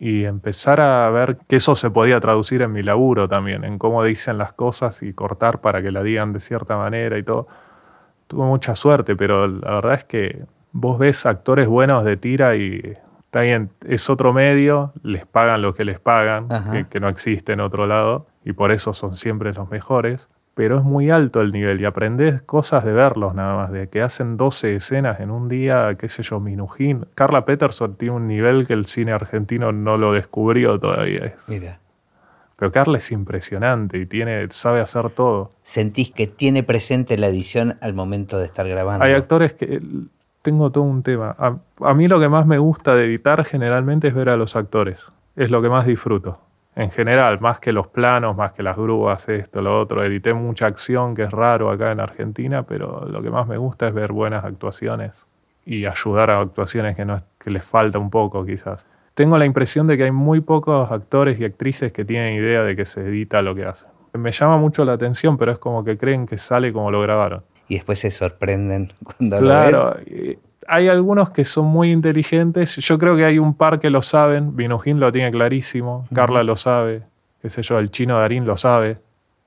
[SPEAKER 2] y empezar a ver que eso se podía traducir en mi laburo también, en cómo dicen las cosas y cortar para que la digan de cierta manera y todo. Tuve mucha suerte, pero la verdad es que vos ves actores buenos de tira y Está bien, es otro medio, les pagan lo que les pagan, que no existe en otro lado, y por eso son siempre los mejores. Pero es muy alto el nivel y aprendes cosas de verlos nada más, de que hacen 12 escenas en un día, qué sé yo, Minujín. Carla Peterson tiene un nivel que el cine argentino no lo descubrió todavía.
[SPEAKER 1] Mira.
[SPEAKER 2] Pero Carla es impresionante y tiene, sabe hacer todo.
[SPEAKER 1] ¿Sentís que tiene presente la edición al momento de estar grabando?
[SPEAKER 2] Hay actores que tengo todo un tema. A, mí lo que más me gusta de editar generalmente es ver a los actores. Es lo que más disfruto. En general, más que los planos, más que las grúas, esto, lo otro. Edité mucha acción, que es raro acá en Argentina, pero lo que más me gusta es ver buenas actuaciones y ayudar a actuaciones que, no, que les falta un poco quizás. Tengo la impresión de que hay muy pocos actores y actrices que tienen idea de que se edita lo que hacen. Me llama mucho la atención, pero es como que creen que sale como lo grabaron
[SPEAKER 1] y después se sorprenden cuando
[SPEAKER 2] claro,
[SPEAKER 1] lo ven.
[SPEAKER 2] hay algunos que son muy inteligentes. Yo creo que hay un par que lo saben. Vinujín lo tiene clarísimo. Uh -huh. Carla lo sabe. Qué sé yo, el chino Darín lo sabe.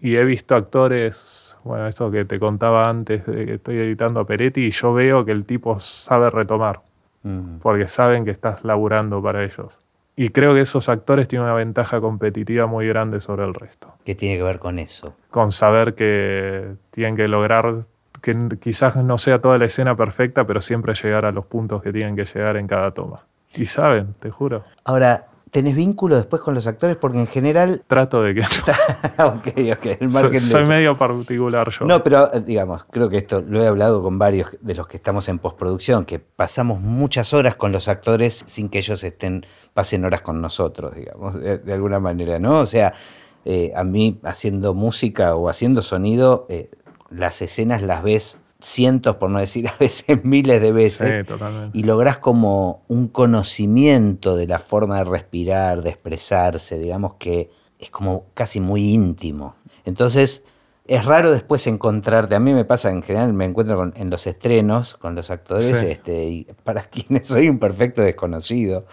[SPEAKER 2] Y he visto actores, bueno, esto que te contaba antes, de que estoy editando a Peretti, y yo veo que el tipo sabe retomar. Uh -huh. Porque saben que estás laburando para ellos. Y creo que esos actores tienen una ventaja competitiva muy grande sobre el resto.
[SPEAKER 1] ¿Qué tiene que ver con eso?
[SPEAKER 2] Con saber que tienen que lograr que quizás no sea toda la escena perfecta, pero siempre llegar a los puntos que tienen que llegar en cada toma. Y saben, te juro.
[SPEAKER 1] Ahora, ¿tenés vínculo después con los actores? Porque en general...
[SPEAKER 2] Trato de que no.
[SPEAKER 1] ok, ok. El margen
[SPEAKER 2] soy, soy medio particular yo.
[SPEAKER 1] No, pero digamos, creo que esto lo he hablado con varios de los que estamos en postproducción, que pasamos muchas horas con los actores sin que ellos estén, pasen horas con nosotros, digamos, de, de alguna manera, ¿no? O sea, eh, a mí haciendo música o haciendo sonido... Eh, las escenas las ves cientos, por no decir a veces miles de veces,
[SPEAKER 2] sí,
[SPEAKER 1] y lográs como un conocimiento de la forma de respirar, de expresarse, digamos que es como casi muy íntimo. Entonces, es raro después encontrarte, a mí me pasa en general, me encuentro con, en los estrenos con los actores,
[SPEAKER 2] Sí.
[SPEAKER 1] este, y para quienes soy un perfecto desconocido,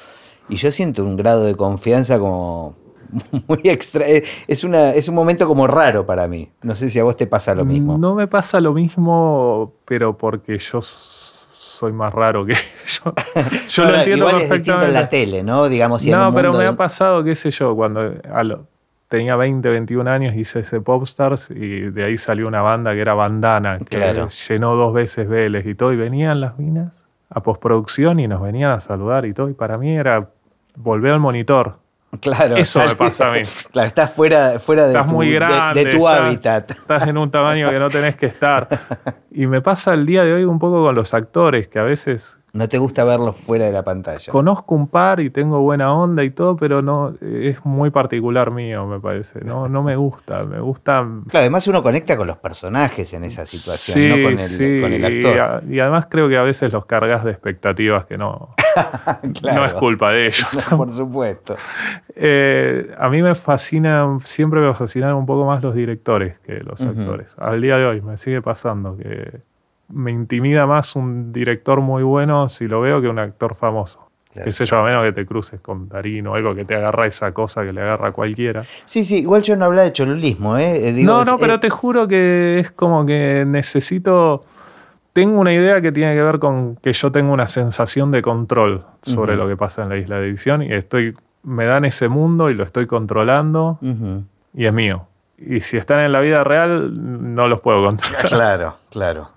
[SPEAKER 1] y yo siento un grado de confianza como muy extra, eh, es, una, es un momento como raro para mí. No sé si a vos te pasa lo mismo.
[SPEAKER 2] No me pasa lo mismo, pero porque yo soy más raro que yo. Yo
[SPEAKER 1] Ahora,
[SPEAKER 2] lo entiendo
[SPEAKER 1] igual es distinto en la
[SPEAKER 2] perfectamente.
[SPEAKER 1] tele, ¿no? Digamos, en
[SPEAKER 2] No, pero me
[SPEAKER 1] de-
[SPEAKER 2] ha pasado, qué sé yo, cuando a lo- tenía 20, 21 años hice ese Popstars y de ahí salió una banda que era Bandana, que
[SPEAKER 1] Claro.
[SPEAKER 2] llenó dos veces Vélez y todo, y venían las minas a postproducción y nos venían a saludar y todo, y para mí era volver al monitor.
[SPEAKER 1] Claro,
[SPEAKER 2] Eso me pasa a mí.
[SPEAKER 1] Claro, estás fuera, fuera de,
[SPEAKER 2] Estás
[SPEAKER 1] tu,
[SPEAKER 2] muy
[SPEAKER 1] de-
[SPEAKER 2] grande.
[SPEAKER 1] de, tu
[SPEAKER 2] estás-
[SPEAKER 1] hábitat.
[SPEAKER 2] Estás en un tamaño que no tenés que estar. Y me pasa el día de hoy un poco con los actores, que a veces
[SPEAKER 1] No te gusta verlos fuera de la pantalla.
[SPEAKER 2] conozco un par y tengo buena onda y todo, pero no es muy particular mío, me parece. No, no me gusta. Me gusta.
[SPEAKER 1] Claro, además uno conecta con los personajes en esa situación,
[SPEAKER 2] Sí,
[SPEAKER 1] no con el,
[SPEAKER 2] sí,
[SPEAKER 1] con el
[SPEAKER 2] Y,
[SPEAKER 1] actor.
[SPEAKER 2] a- y además creo que a veces los cargas de expectativas que no,
[SPEAKER 1] Claro.
[SPEAKER 2] no es culpa de ellos.
[SPEAKER 1] No, por supuesto.
[SPEAKER 2] Eh, a mí me fascina, siempre me fascinaron un poco más los directores que los actores. Al día de hoy me sigue pasando que me intimida más un director muy bueno si lo veo que un actor famoso.
[SPEAKER 1] Claro.
[SPEAKER 2] Qué sé yo, a menos que te cruces con Darín o algo que te agarra esa cosa que le agarra a cualquiera.
[SPEAKER 1] Sí, sí, igual yo no hablaba de cholulismo, ¿eh? Eh, digo,
[SPEAKER 2] no,
[SPEAKER 1] es-
[SPEAKER 2] no, pero
[SPEAKER 1] eh,
[SPEAKER 2] te juro que es como que necesito. Tengo una idea que tiene que ver con que yo tengo una sensación de control sobre lo que pasa en la isla de edición y estoy, me dan ese mundo y lo estoy controlando y es mío. Y si están en la vida real, no los puedo controlar.
[SPEAKER 1] Claro, claro.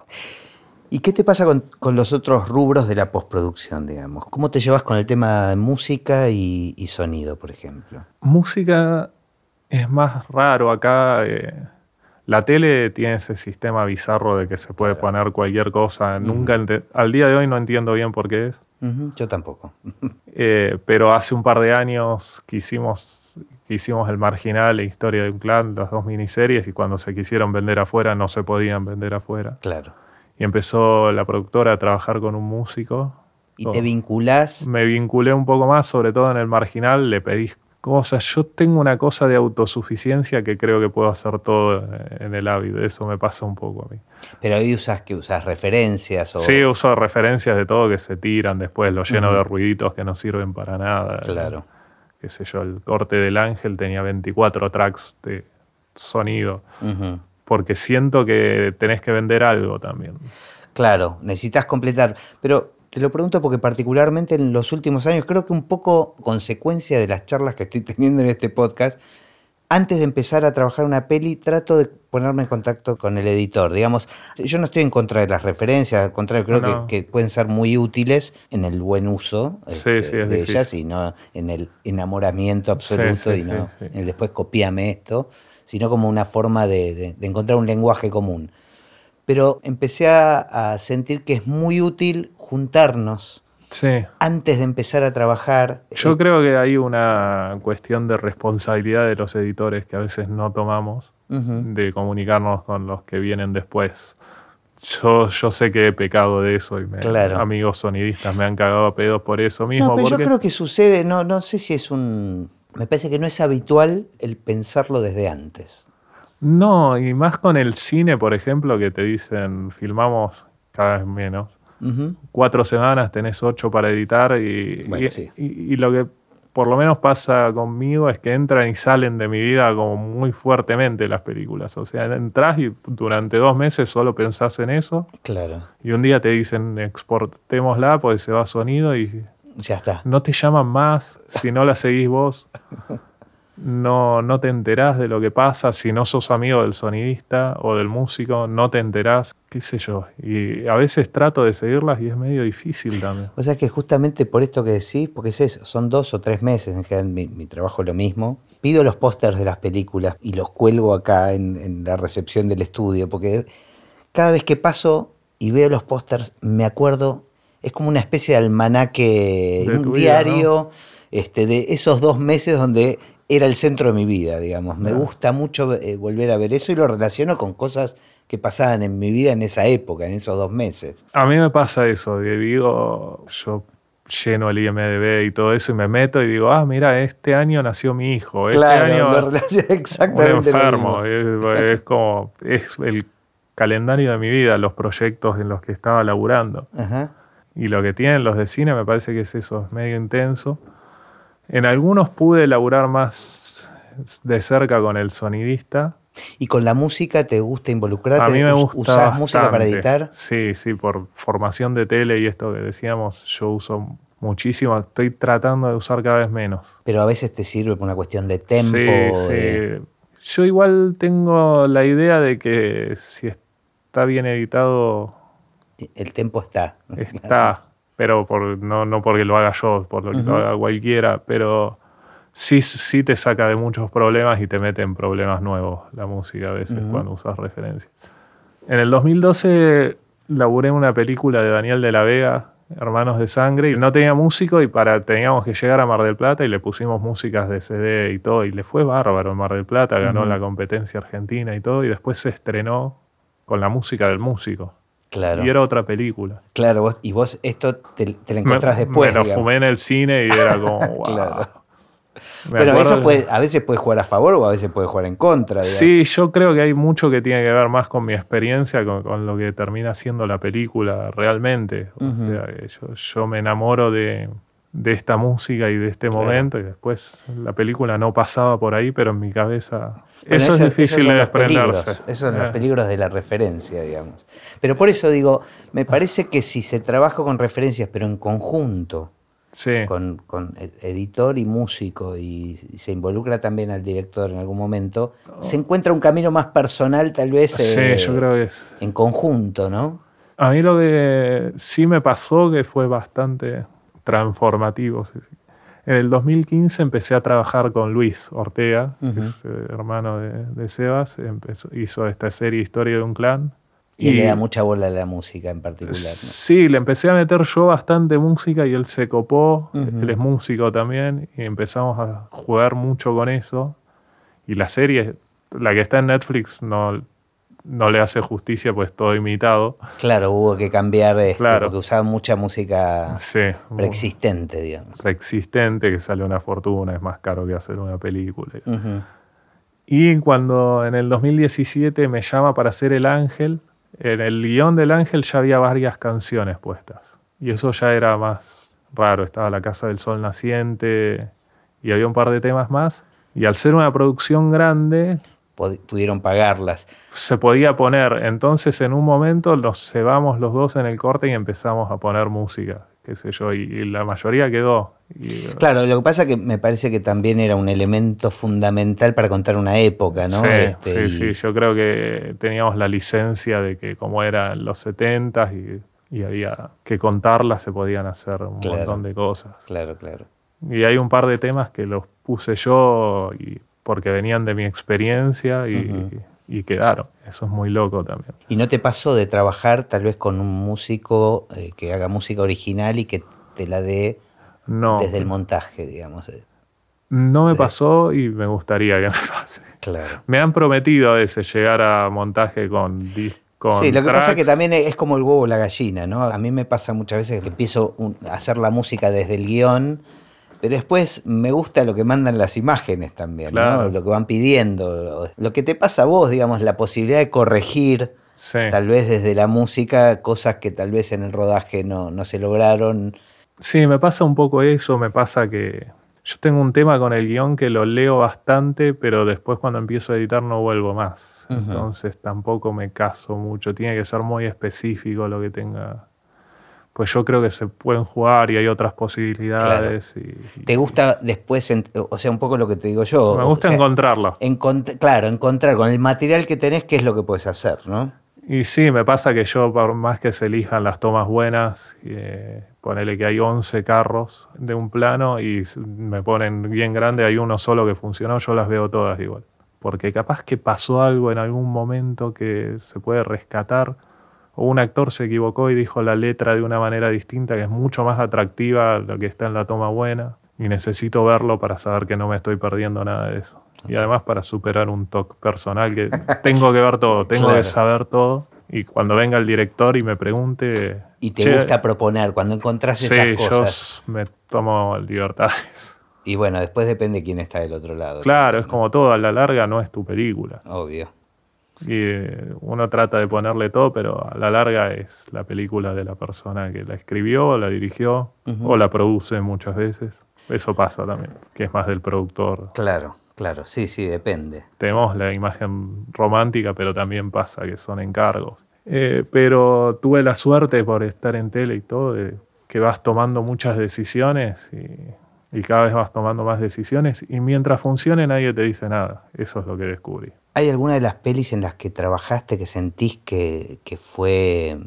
[SPEAKER 1] ¿Y qué te pasa con, con los otros rubros de la postproducción, digamos? ¿Cómo te llevas con el tema de música y, y sonido, por ejemplo?
[SPEAKER 2] Música es más raro acá. eh, la tele tiene ese sistema bizarro de que se puede
[SPEAKER 1] Claro.
[SPEAKER 2] poner cualquier cosa. Nunca al día de hoy no entiendo bien por qué es.
[SPEAKER 1] Yo tampoco.
[SPEAKER 2] Eh, pero hace un par de años que hicimos, que hicimos El Marginal e Historia de un Clan, las dos miniseries, y cuando se quisieron vender afuera no se podían vender afuera.
[SPEAKER 1] Claro.
[SPEAKER 2] Y empezó la productora a trabajar con un músico.
[SPEAKER 1] ¿Y
[SPEAKER 2] Con-
[SPEAKER 1] te vinculás?
[SPEAKER 2] Me vinculé un poco más, sobre todo en El Marginal, le pedí cosas. Yo tengo una cosa de autosuficiencia que creo que puedo hacer todo en el hábito. Eso me pasa un poco a mí.
[SPEAKER 1] Pero ahí usas que usas referencias o...
[SPEAKER 2] Sí, uso referencias de todo que se tiran después, lo lleno de ruiditos que no sirven para nada.
[SPEAKER 1] Claro.
[SPEAKER 2] qué sé yo, el corte del ángel tenía 24 tracks de sonido. Porque siento que tenés que vender algo también.
[SPEAKER 1] Claro, necesitas completar. Pero Te lo pregunto porque particularmente en los últimos años, creo que un poco consecuencia de las charlas que estoy teniendo en este podcast, antes de empezar a trabajar una peli, trato de ponerme en contacto con el editor. Digamos, yo no estoy en contra de las referencias, al contrario, creo
[SPEAKER 2] No.
[SPEAKER 1] que, que pueden ser muy útiles en el buen uso
[SPEAKER 2] Sí,
[SPEAKER 1] este,
[SPEAKER 2] sí,
[SPEAKER 1] de
[SPEAKER 2] difícil.
[SPEAKER 1] ellas y no en el enamoramiento absoluto
[SPEAKER 2] sí,
[SPEAKER 1] y no en el después copiame esto, sino como una forma de, de- de encontrar un lenguaje común. Pero empecé a, a sentir que es muy útil juntarnos
[SPEAKER 2] Sí.
[SPEAKER 1] antes de empezar a trabajar.
[SPEAKER 2] Yo
[SPEAKER 1] Eh,
[SPEAKER 2] creo que hay una cuestión de responsabilidad de los editores que a veces no tomamos, de comunicarnos con los que vienen después. Yo, yo sé que he pecado de eso y me-
[SPEAKER 1] Claro.
[SPEAKER 2] amigos sonidistas me han cagado a pedos por eso mismo.
[SPEAKER 1] No, pero
[SPEAKER 2] porque
[SPEAKER 1] yo creo que sucede, no, no sé si es un... Me parece que no es habitual el pensarlo desde antes.
[SPEAKER 2] No, y más con el cine, por ejemplo, que te dicen filmamos cada vez menos. Cuatro semanas tenés ocho para editar y,
[SPEAKER 1] Bueno,
[SPEAKER 2] y-
[SPEAKER 1] sí.
[SPEAKER 2] y- y lo que por lo menos pasa conmigo es que entran y salen de mi vida como muy fuertemente las películas. O sea, entras y durante dos meses solo pensás en eso
[SPEAKER 1] Claro,
[SPEAKER 2] y un día te dicen exportémosla porque se va sonido y
[SPEAKER 1] ya está.
[SPEAKER 2] no te llaman más si no la seguís vos. No, no te enterás de lo que pasa si no sos amigo del sonidista o del músico, no te enterás, qué sé yo. Y a veces trato de seguirlas y es medio difícil también.
[SPEAKER 1] O sea que justamente por esto que decís, porque es eso, son dos o tres meses, en general mi, mi trabajo es lo mismo, pido los pósters de las películas y los cuelgo acá en, en la recepción del estudio, porque cada vez que paso y veo los pósters me acuerdo, es como una especie de almanaque,
[SPEAKER 2] De
[SPEAKER 1] un
[SPEAKER 2] tu vida, ¿no?
[SPEAKER 1] diario este, de esos dos meses donde era el centro de mi vida, digamos. Me
[SPEAKER 2] Claro.
[SPEAKER 1] gusta mucho eh, volver a ver eso y lo relaciono con cosas que pasaban en mi vida en esa época, en esos dos meses.
[SPEAKER 2] A mí me pasa eso, que digo, yo lleno el IMDB y todo eso y me meto y digo, ah, mira, este año nació mi hijo, este
[SPEAKER 1] claro,
[SPEAKER 2] año
[SPEAKER 1] lo relaciono
[SPEAKER 2] un
[SPEAKER 1] exactamente lo
[SPEAKER 2] enfermo.
[SPEAKER 1] mismo.
[SPEAKER 2] Es, es como, es el calendario de mi vida, los proyectos en los que estaba laburando.
[SPEAKER 1] Ajá.
[SPEAKER 2] Y lo que tienen los de cine me parece que es eso, es medio intenso. En algunos pude laburar más de cerca con el sonidista.
[SPEAKER 1] ¿Y con la música te gusta involucrarte?
[SPEAKER 2] A mí me
[SPEAKER 1] ¿Us-
[SPEAKER 2] gusta
[SPEAKER 1] ¿Usás música para editar?
[SPEAKER 2] Sí, sí, por formación de tele y esto que decíamos, yo uso muchísimo. Estoy tratando de usar cada vez menos.
[SPEAKER 1] Pero a veces te sirve por una cuestión de tempo.
[SPEAKER 2] Sí,
[SPEAKER 1] de-
[SPEAKER 2] sí. Yo igual tengo la idea de que si está bien editado,
[SPEAKER 1] El tempo está.
[SPEAKER 2] está. Pero por, no, no porque lo haga yo, por lo que lo haga cualquiera, pero sí, sí te saca de muchos problemas y te mete en problemas nuevos la música a veces cuando usas referencias. En el 2012 laburé una película de Daniel de la Vega, Hermanos de Sangre, y no tenía músico y para, teníamos que llegar a Mar del Plata y le pusimos músicas de CD y todo, y le fue bárbaro en Mar del Plata, ganó la competencia argentina y todo, y después se estrenó con la música del músico.
[SPEAKER 1] Claro.
[SPEAKER 2] Y era otra película.
[SPEAKER 1] Claro, vos- y vos esto te, te lo
[SPEAKER 2] Me-
[SPEAKER 1] encontrás después.
[SPEAKER 2] Me lo
[SPEAKER 1] digamos.
[SPEAKER 2] fumé en el cine y era como, wow.
[SPEAKER 1] Claro. Pero eso
[SPEAKER 2] de-
[SPEAKER 1] puede, a veces puede jugar a favor o a veces puede jugar en contra. digamos.
[SPEAKER 2] Sí, yo creo que hay mucho que tiene que ver más con mi experiencia, con, con lo que termina siendo la película realmente. O sea, que yo, yo me enamoro de, de esta música y de este
[SPEAKER 1] Claro.
[SPEAKER 2] momento y después la película no pasaba por ahí, pero en mi cabeza...
[SPEAKER 1] Bueno,
[SPEAKER 2] eso es difícil de desprenderse.
[SPEAKER 1] Esos son los
[SPEAKER 2] Eh.
[SPEAKER 1] peligros de la referencia, digamos. Pero por eso digo, me parece que si se trabaja con referencias, pero en conjunto,
[SPEAKER 2] Sí.
[SPEAKER 1] con, con ed- editor y músico, y, y se involucra también al director en algún momento, se encuentra un camino más personal, tal vez,
[SPEAKER 2] Sí,
[SPEAKER 1] eh,
[SPEAKER 2] yo creo que es...
[SPEAKER 1] en conjunto, ¿no?
[SPEAKER 2] A mí lo que sí me pasó que fue bastante transformativo. sí. En el 2015 empecé a trabajar con Luis Ortega, que es eh, hermano de, de Sebas, empezó- hizo esta serie Historia de un clan.
[SPEAKER 1] Y, le da mucha bola a la música en particular. ¿no?
[SPEAKER 2] Sí, le empecé a meter yo bastante música y él se copó, él es músico también, y empezamos a jugar mucho con eso. Y la serie, la que está en Netflix, no, no le hace justicia, pues todo imitado.
[SPEAKER 1] Claro, hubo que cambiar este,
[SPEAKER 2] Claro.
[SPEAKER 1] porque usaban mucha música
[SPEAKER 2] Sí,
[SPEAKER 1] preexistente, digamos.
[SPEAKER 2] preexistente, que sale una fortuna, es más caro que hacer una película. Y cuando en el 2017 me llama para hacer El Ángel, en el guion del Ángel ya había varias canciones puestas. Y eso ya era más raro. Estaba La Casa del Sol Naciente y había un par de temas más. Y al ser una producción grande,
[SPEAKER 1] pudieron pagarlas.
[SPEAKER 2] Se podía poner, entonces en un momento nos cebamos los dos en el corte y empezamos a poner música, qué sé yo, y, la mayoría quedó.
[SPEAKER 1] claro, lo que pasa es que me parece que también era un elemento fundamental para contar una época, ¿no?
[SPEAKER 2] Sí, este, sí, yo creo que teníamos la licencia de que como eran los 70 y, y había que contarlas, se podían hacer un montón de cosas.
[SPEAKER 1] Claro, claro.
[SPEAKER 2] Y hay un par de temas que los puse yo y porque venían de mi experiencia y, quedaron. Eso es muy loco también.
[SPEAKER 1] ¿Y no te pasó de trabajar tal vez con un músico eh, que haga música original y que te la dé desde el montaje, digamos?
[SPEAKER 2] No me pasó y me gustaría que me pase.
[SPEAKER 1] Claro.
[SPEAKER 2] Me han prometido a veces llegar a montaje con
[SPEAKER 1] Con sí, lo que pasa es que también es como el huevo o la gallina, ¿no? A mí me pasa muchas veces que empiezo a hacer la música desde el guion pero después me gusta lo que mandan las imágenes también, ¿no? lo que van pidiendo. Lo que te pasa a vos, digamos, la posibilidad de corregir, tal vez desde la música, cosas que tal vez en el rodaje no, no se lograron.
[SPEAKER 2] Sí, me pasa un poco eso, me pasa que yo tengo un tema con el guion que lo leo bastante, pero después cuando empiezo a editar no vuelvo más. Entonces tampoco me caso mucho, tiene que ser muy específico lo que tenga pues yo creo que se pueden jugar y hay otras posibilidades. Y,
[SPEAKER 1] ¿Te gusta después, o sea, un poco lo que te digo yo?
[SPEAKER 2] Me gusta encontrarlo.
[SPEAKER 1] claro, encontrar con el material que tenés qué es lo que puedes hacer, ¿no?
[SPEAKER 2] Y sí, me pasa que yo, por más que se elijan las tomas buenas, eh, ponele que hay 11 carros de un plano y me ponen bien grande, hay uno solo que funcionó, yo las veo todas igual. Porque capaz que pasó algo en algún momento que se puede rescatar o un actor se equivocó y dijo la letra de una manera distinta que es mucho más atractiva lo que está en la toma buena y necesito verlo para saber que no me estoy perdiendo nada de eso. Y además para superar un toque personal que tengo que ver todo, tengo que saber todo. Y cuando venga el director y me pregunte...
[SPEAKER 1] ¿Y te gusta proponer cuando encontrás esas cosas?
[SPEAKER 2] Sí, yo me tomo libertades.
[SPEAKER 1] Y bueno, después depende quién está del otro lado.
[SPEAKER 2] Claro, es como todo, a la larga no es tu película.
[SPEAKER 1] Obvio.
[SPEAKER 2] Y eh, uno trata de ponerle todo, pero a la larga es la película de la persona que la escribió, la dirigió o la produce muchas veces. Eso pasa también, que es más del productor.
[SPEAKER 1] Claro, claro, sí, sí, depende.
[SPEAKER 2] Tenemos la imagen romántica, pero también pasa que son encargos. Eh, pero tuve la suerte por estar en tele y todo, de que vas tomando muchas decisiones y, y cada vez vas tomando más decisiones y mientras funcione nadie te dice nada. Eso es lo que descubrí.
[SPEAKER 1] ¿Hay alguna de las pelis en las que trabajaste que sentís que, fue,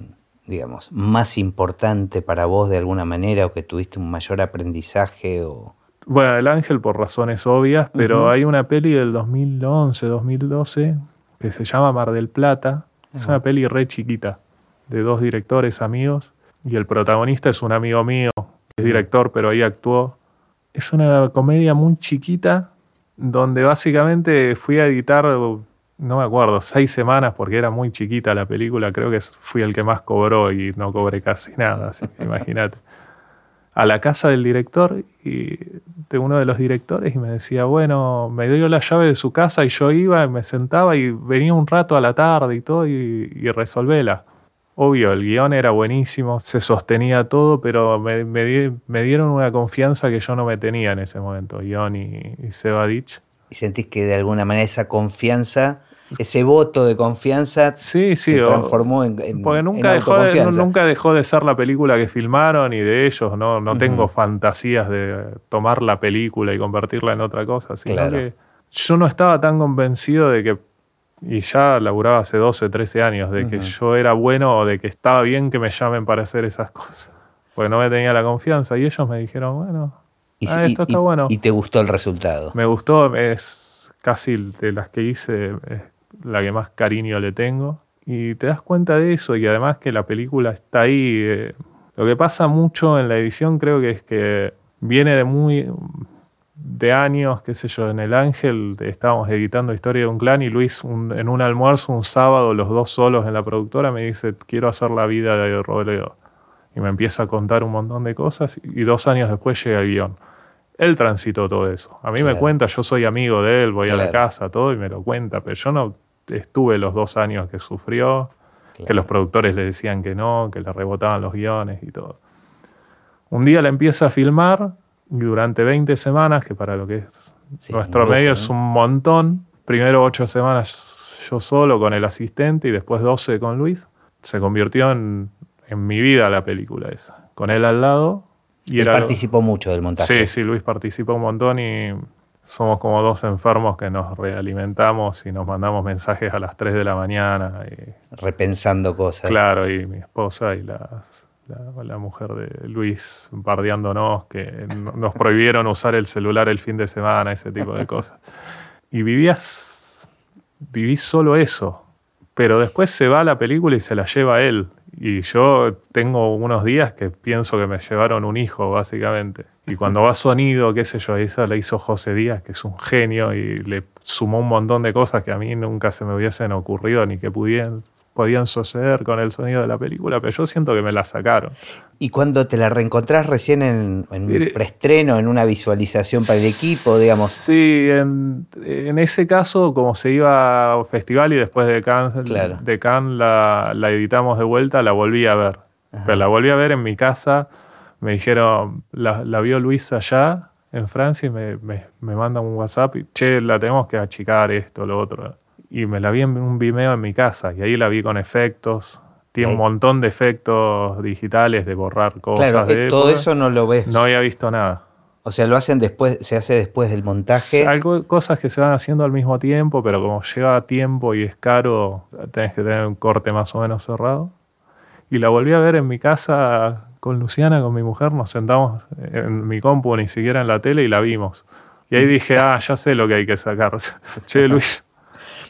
[SPEAKER 1] digamos, más importante para vos de alguna manera o que tuviste un mayor aprendizaje? O...
[SPEAKER 2] Bueno, El Ángel por razones obvias, pero hay una peli del 2011, 2012 que se llama Mar del Plata. Es una peli re chiquita, de dos directores amigos, y el protagonista es un amigo mío, es director, pero ahí actuó. Es una comedia muy chiquita donde básicamente fui a editar, no me acuerdo, seis semanas porque era muy chiquita la película, creo que fui el que más cobró y no cobré casi nada, imagínate. A la casa del director y de uno de los directores y me decía, bueno, me dio la llave de su casa y yo iba, me sentaba y venía un rato a la tarde y todo y, y resolvéla. Obvio, el guion era buenísimo, se sostenía todo, pero me, me, dieron una confianza que yo no me tenía en ese momento, guion y, y Sebadich.
[SPEAKER 1] ¿Y sentís que de alguna manera esa confianza, ese voto de confianza
[SPEAKER 2] sí, sí,
[SPEAKER 1] se transformó en, en
[SPEAKER 2] Porque nunca, dejó de, nunca dejó de ser la película que filmaron y de ellos, no, no tengo fantasías de tomar la película y convertirla en otra cosa, sino que yo no estaba tan convencido de que y ya laburaba hace 12, 13 años, de que yo era bueno o de que estaba bien que me llamen para hacer esas cosas. Porque no me tenía la confianza y ellos me dijeron, bueno,
[SPEAKER 1] y, ah, esto está bueno. ¿Y te gustó el resultado?
[SPEAKER 2] Me gustó, es casi de las que hice la que más cariño le tengo. Y te das cuenta de eso y además que la película está ahí. Eh, lo que pasa mucho en la edición creo que es que viene de muy de años, qué sé yo, en El Ángel estábamos editando Historia de un clan y Luis en un almuerzo un sábado, los dos solos en la productora, me dice, quiero hacer la vida de Robledo. Y me empieza a contar un montón de cosas y dos años después llega el guion. Él transitó todo eso. A mí me cuenta, yo soy amigo de él, voy a la casa, todo, y me lo cuenta, pero yo no estuve los dos años que sufrió, que los productores le decían que no, que le rebotaban los guiones y todo. Un día le empieza a filmar durante 20 semanas, que para lo que es nuestro medio es un montón, primero ocho semanas yo solo con el asistente y después 12 con Luis. Se convirtió en, en mi vida la película esa. Con él al lado.
[SPEAKER 1] Y él participó mucho del montaje.
[SPEAKER 2] Sí, sí, Luis participó un montón y somos como dos enfermos que nos realimentamos y nos mandamos mensajes a las 3 de la mañana.
[SPEAKER 1] Repensando cosas.
[SPEAKER 2] Claro, y mi esposa y la, la, mujer de Luis bardeándonos, que nos prohibieron usar el celular el fin de semana, ese tipo de cosas. Y vivías, viví solo eso. Pero después se va la película y se la lleva él. Y yo tengo unos días que pienso que me llevaron un hijo, básicamente. Y cuando va sonido, qué sé yo, esa la hizo José Díaz, que es un genio, y le sumó un montón de cosas que a mí nunca se me hubiesen ocurrido ni que pudieran, podían suceder con el sonido de la película, pero yo siento que me la sacaron.
[SPEAKER 1] ¿Y cuando te la reencontrás recién en, en un preestreno, en una visualización para el equipo, digamos?
[SPEAKER 2] Sí, en, ese caso, como se iba a festival y después de Cannes, de Cannes la, editamos de vuelta, la volví a ver. Pero la volví a ver en mi casa, me dijeron, la, vio Luis allá en Francia y me, me, me mandan un WhatsApp y, che, la tenemos que achicar esto, lo otro y me la vi en un Vimeo en mi casa y ahí la vi con efectos. Tiene un montón de efectos digitales de borrar cosas.
[SPEAKER 1] Claro,
[SPEAKER 2] de
[SPEAKER 1] todo eso no lo ves.
[SPEAKER 2] No había visto nada.
[SPEAKER 1] O sea, lo hacen después, se hace después del montaje.
[SPEAKER 2] Algo, cosas que se van haciendo al mismo tiempo, pero como lleva tiempo y es caro, tenés que tener un corte más o menos cerrado. Y la volví a ver en mi casa con Luciana, con mi mujer, nos sentamos en mi compu, ni siquiera en la tele, y la vimos. Y ahí dije, ah, ya sé lo que hay que sacar. che, Luis,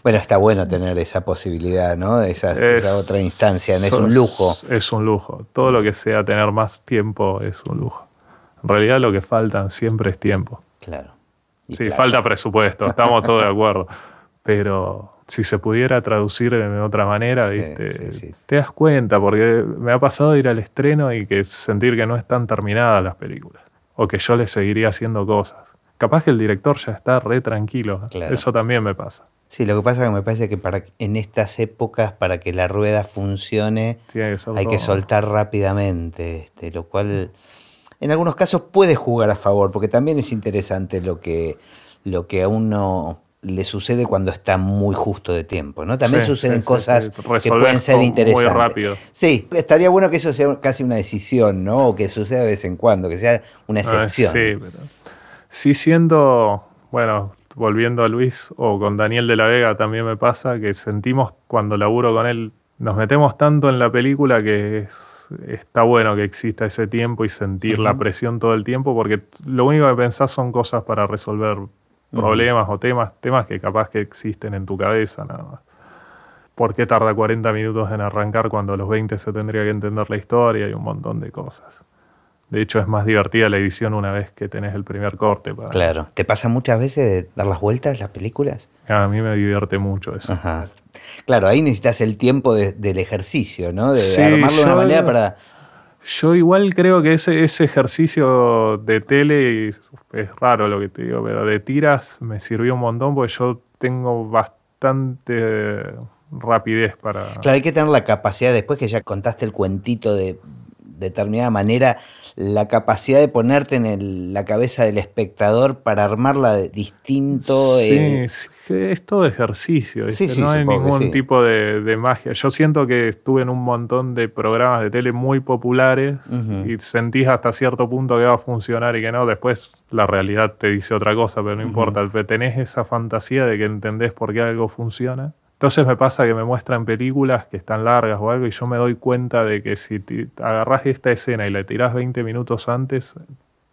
[SPEAKER 1] bueno, está bueno tener esa posibilidad, ¿no? Esa, esa otra instancia, es un lujo.
[SPEAKER 2] Es un lujo. Todo lo que sea tener más tiempo es un lujo. En realidad lo que falta siempre es tiempo.
[SPEAKER 1] Claro.
[SPEAKER 2] sí, falta presupuesto, estamos todos de acuerdo. Pero si se pudiera traducir de otra manera, ¿viste? te das cuenta, porque me ha pasado ir al estreno y que sentir que no están terminadas las películas. O que yo le seguiría haciendo cosas. Capaz que el director ya está re tranquilo. Eso también me pasa.
[SPEAKER 1] Sí, lo que pasa es que me parece que para, en estas épocas, para que la rueda funcione, hay, que soltar rápidamente, este, lo cual en algunos casos puede jugar a favor, porque también es interesante lo que, lo que a uno le sucede cuando está muy justo de tiempo, ¿no? También suceden cosas que pueden ser interesantes. Muy rápido. Sí, estaría bueno que eso sea casi una decisión, ¿no? O que suceda de vez en cuando, que sea una ah, excepción.
[SPEAKER 2] sí, pero sí siendo, bueno, volviendo a Luis o con Daniel de la Vega también me pasa que sentimos cuando laburo con él, nos metemos tanto en la película que está bueno que exista ese tiempo y sentir la presión todo el tiempo porque lo único que pensás son cosas para resolver problemas o temas, temas que capaz que existen en tu cabeza nada más. ¿Por qué tarda 40 minutos en arrancar cuando a los 20 se tendría que entender la historia y un montón de cosas? De hecho, es más divertida la edición una vez que tenés el primer corte.
[SPEAKER 1] Claro. ¿Te pasa muchas veces de dar las vueltas las películas?
[SPEAKER 2] A mí me divierte mucho eso.
[SPEAKER 1] Claro, ahí necesitas el tiempo del ejercicio, ¿no? De, armarlo de una manera para...
[SPEAKER 2] Yo igual creo que ese, ese ejercicio de tele, es raro lo que te digo, pero de tiras me sirvió un montón porque yo tengo bastante rapidez para...
[SPEAKER 1] Claro, hay que tener la capacidad, después que ya contaste el cuentito de determinada manera, la capacidad de ponerte en la cabeza del espectador para armarla de distinto.
[SPEAKER 2] Sí, eh, es todo ejercicio, no hay ningún tipo de, magia. Yo siento que estuve en un montón de programas de tele muy populares y sentís hasta cierto punto que va a funcionar y que no, después la realidad te dice otra cosa, pero no importa, tenés esa fantasía de que entendés por qué algo funciona entonces me pasa que me muestran películas que están largas o algo y yo me doy cuenta de que si te agarras esta escena y la tirás 20 minutos antes,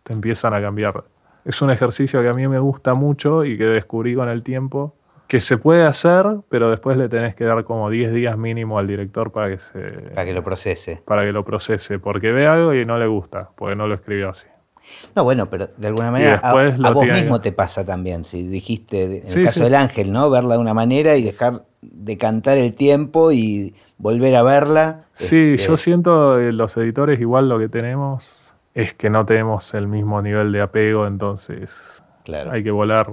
[SPEAKER 2] te empiezan a cambiar. Es un ejercicio que a mí me gusta mucho y que descubrí con el tiempo que se puede hacer, pero después le tenés que dar como 10 días mínimo al director para que se...
[SPEAKER 1] Para que lo procese.
[SPEAKER 2] Para que lo procese, porque ve algo y no le gusta, porque no lo escribió así.
[SPEAKER 1] No, bueno, pero de alguna manera a, vos mismo te pasa también. Si dijiste, en el caso del ángel, ¿no? Verla de una manera y dejar de cantar el tiempo y volver a verla.
[SPEAKER 2] Sí, este, yo siento los editores igual lo que tenemos es que no tenemos el mismo nivel de apego, entonces claro. hay que volar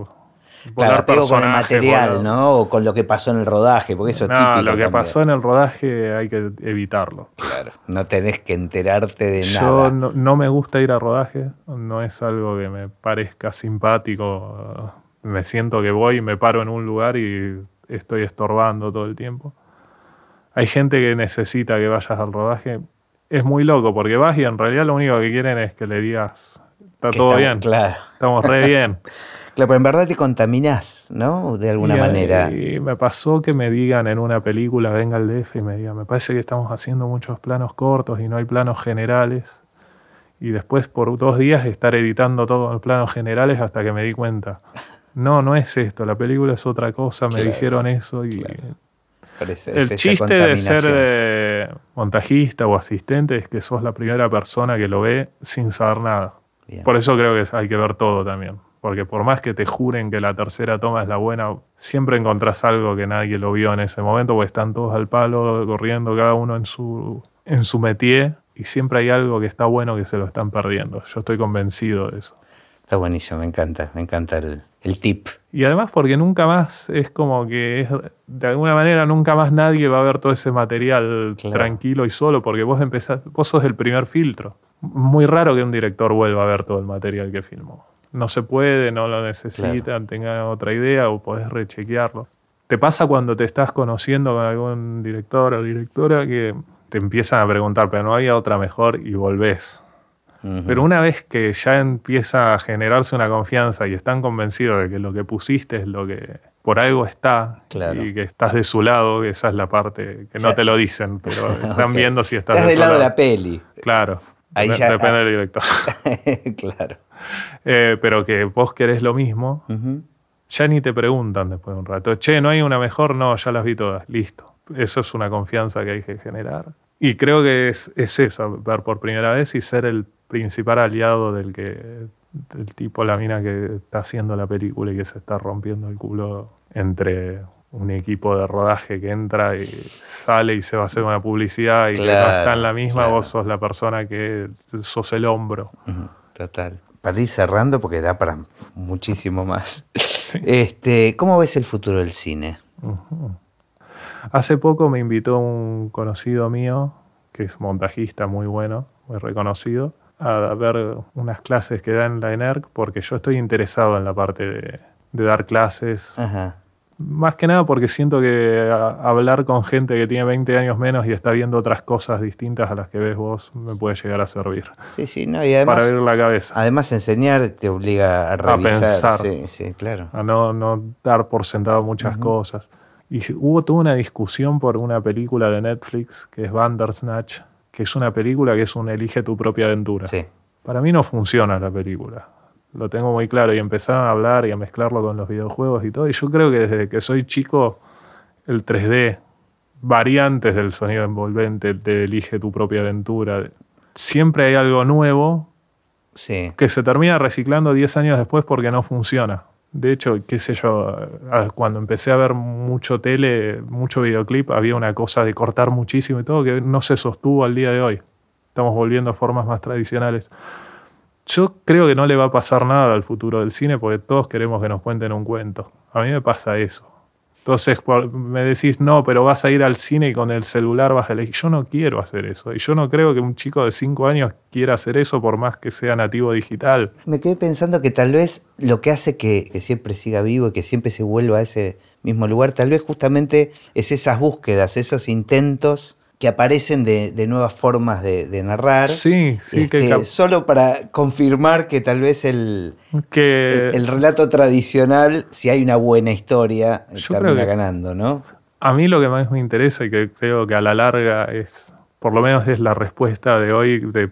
[SPEAKER 1] Claro, apego con el material, ¿no? O con lo que pasó en el rodaje, porque eso es no,
[SPEAKER 2] lo que pasó en el rodaje hay que evitarlo.
[SPEAKER 1] Claro, no tenés que enterarte de
[SPEAKER 2] nada.
[SPEAKER 1] Yo
[SPEAKER 2] no, me gusta ir a rodaje, no es algo que me parezca simpático. me siento que voy y me paro en un lugar y estoy estorbando todo el tiempo. Hay gente que necesita que vayas al rodaje. Es muy loco porque vas y en realidad lo único que quieren es que le digas, está
[SPEAKER 1] Que
[SPEAKER 2] todo
[SPEAKER 1] estamos-
[SPEAKER 2] bien,
[SPEAKER 1] Claro.
[SPEAKER 2] estamos re bien.
[SPEAKER 1] Claro, pero en verdad te contaminás, ¿no? De alguna
[SPEAKER 2] Y,
[SPEAKER 1] manera.
[SPEAKER 2] Y me pasó que me digan en una película, venga el DF y me diga, me parece que estamos haciendo muchos planos cortos y no hay planos generales. Y después por dos días estar editando todos los planos generales hasta que me di cuenta. No, no es esto, la película es otra cosa, me
[SPEAKER 1] Claro,
[SPEAKER 2] dijeron eso y
[SPEAKER 1] claro. Parece- es
[SPEAKER 2] el chiste de ser eh, montajista o asistente es que sos la primera persona que lo ve sin saber nada.
[SPEAKER 1] Bien.
[SPEAKER 2] Por eso creo que hay que ver todo también. Porque por más que te juren que la tercera toma es la buena, siempre encontrás algo que nadie lo vio en ese momento, porque están todos al palo, corriendo cada uno en su, en su métier, y siempre hay algo que está bueno que se lo están perdiendo. Yo estoy convencido de eso.
[SPEAKER 1] Está buenísimo, me encanta, me encanta el, el tip.
[SPEAKER 2] Y además porque nunca más es como que es, de alguna manera nunca más nadie va a ver todo ese material
[SPEAKER 1] Claro.
[SPEAKER 2] tranquilo y solo porque vos empezás, vos sos el primer filtro. Muy raro que un director vuelva a ver todo el material que filmó. No se puede, no lo necesitan, tenga otra idea o podés rechequearlo. Te pasa cuando te estás conociendo con algún director o directora que te empiezan a preguntar, pero no había otra mejor y volvés. Pero una vez que ya empieza a generarse una confianza y están convencidos de que lo que pusiste es lo que por algo está
[SPEAKER 1] Claro.
[SPEAKER 2] y que estás de su lado, que esa es la parte que no te lo dicen, pero están viendo si estás,
[SPEAKER 1] Estás
[SPEAKER 2] de
[SPEAKER 1] del lado de la peli.
[SPEAKER 2] Claro.
[SPEAKER 1] Ahí ya-
[SPEAKER 2] Depende del director.
[SPEAKER 1] claro.
[SPEAKER 2] Eh, pero que vos querés lo mismo, ya ni te preguntan después de un rato. Che, ¿no hay una mejor? No, ya las vi todas. Listo. Eso es una confianza que hay que generar. Y creo que es, es eso, ver por primera vez y ser el principal aliado del que del tipo, la mina que está haciendo la película y que se está rompiendo el culo entre un equipo de rodaje que entra y sale y se va a hacer una publicidad y que no
[SPEAKER 1] Claro,
[SPEAKER 2] está en la misma,
[SPEAKER 1] claro.
[SPEAKER 2] vos sos la persona que sos el hombro.
[SPEAKER 1] Total. Para ir cerrando, porque da para muchísimo más.
[SPEAKER 2] Sí.
[SPEAKER 1] Este, ¿Cómo ves el futuro del cine?
[SPEAKER 2] Hace poco me invitó un conocido mío, que es montajista muy bueno, muy reconocido, a ver unas clases que da en la ENERC, porque yo estoy interesado en la parte de, de dar clases.
[SPEAKER 1] Ajá.
[SPEAKER 2] Más que nada porque siento que a- hablar con gente que tiene 20 años menos y está viendo otras cosas distintas a las que ves vos me puede llegar a servir.
[SPEAKER 1] Sí, sí, no, y además,
[SPEAKER 2] para abrir la cabeza.
[SPEAKER 1] además enseñar te obliga a revisar.
[SPEAKER 2] pensar.
[SPEAKER 1] Sí, sí, claro.
[SPEAKER 2] a no, no dar por sentado muchas cosas. Y hubo toda una discusión por una película de Netflix que es Bandersnatch, que es una película que es un elige tu propia aventura.
[SPEAKER 1] Sí.
[SPEAKER 2] Para mí no funciona la película. Lo tengo muy claro y empezaron a hablar y a mezclarlo con los videojuegos y todo. Y yo creo que desde que soy chico, el 3D, variantes del sonido envolvente, de elige tu propia aventura, siempre hay algo nuevo
[SPEAKER 1] Sí.
[SPEAKER 2] que se termina reciclando 10 años después porque no funciona. De hecho, qué sé yo, cuando empecé a ver mucho tele, mucho videoclip, había una cosa de cortar muchísimo y todo que no se sostuvo al día de hoy. Estamos volviendo a formas más tradicionales. Yo creo que no le va a pasar nada al futuro del cine porque todos queremos que nos cuenten un cuento. A mí me pasa eso. Entonces me decís, no, pero vas a ir al cine y con el celular vas a elegir. Yo no quiero hacer eso. Y yo no creo que un chico de 5 años quiera hacer eso por más que sea nativo digital.
[SPEAKER 1] Me quedé pensando que tal vez lo que hace que, que siempre siga vivo y que siempre se vuelva a ese mismo lugar, tal vez justamente es esas búsquedas, esos intentos que aparecen de, de nuevas formas de, de narrar.
[SPEAKER 2] Sí, sí, que,
[SPEAKER 1] este, solo para confirmar que tal vez el,
[SPEAKER 2] que
[SPEAKER 1] el, el relato tradicional, si hay una buena historia,
[SPEAKER 2] Yo
[SPEAKER 1] termina ganando, ¿no?
[SPEAKER 2] a mí lo que más me interesa y que creo que a la larga es, por lo menos es la respuesta de hoy, de,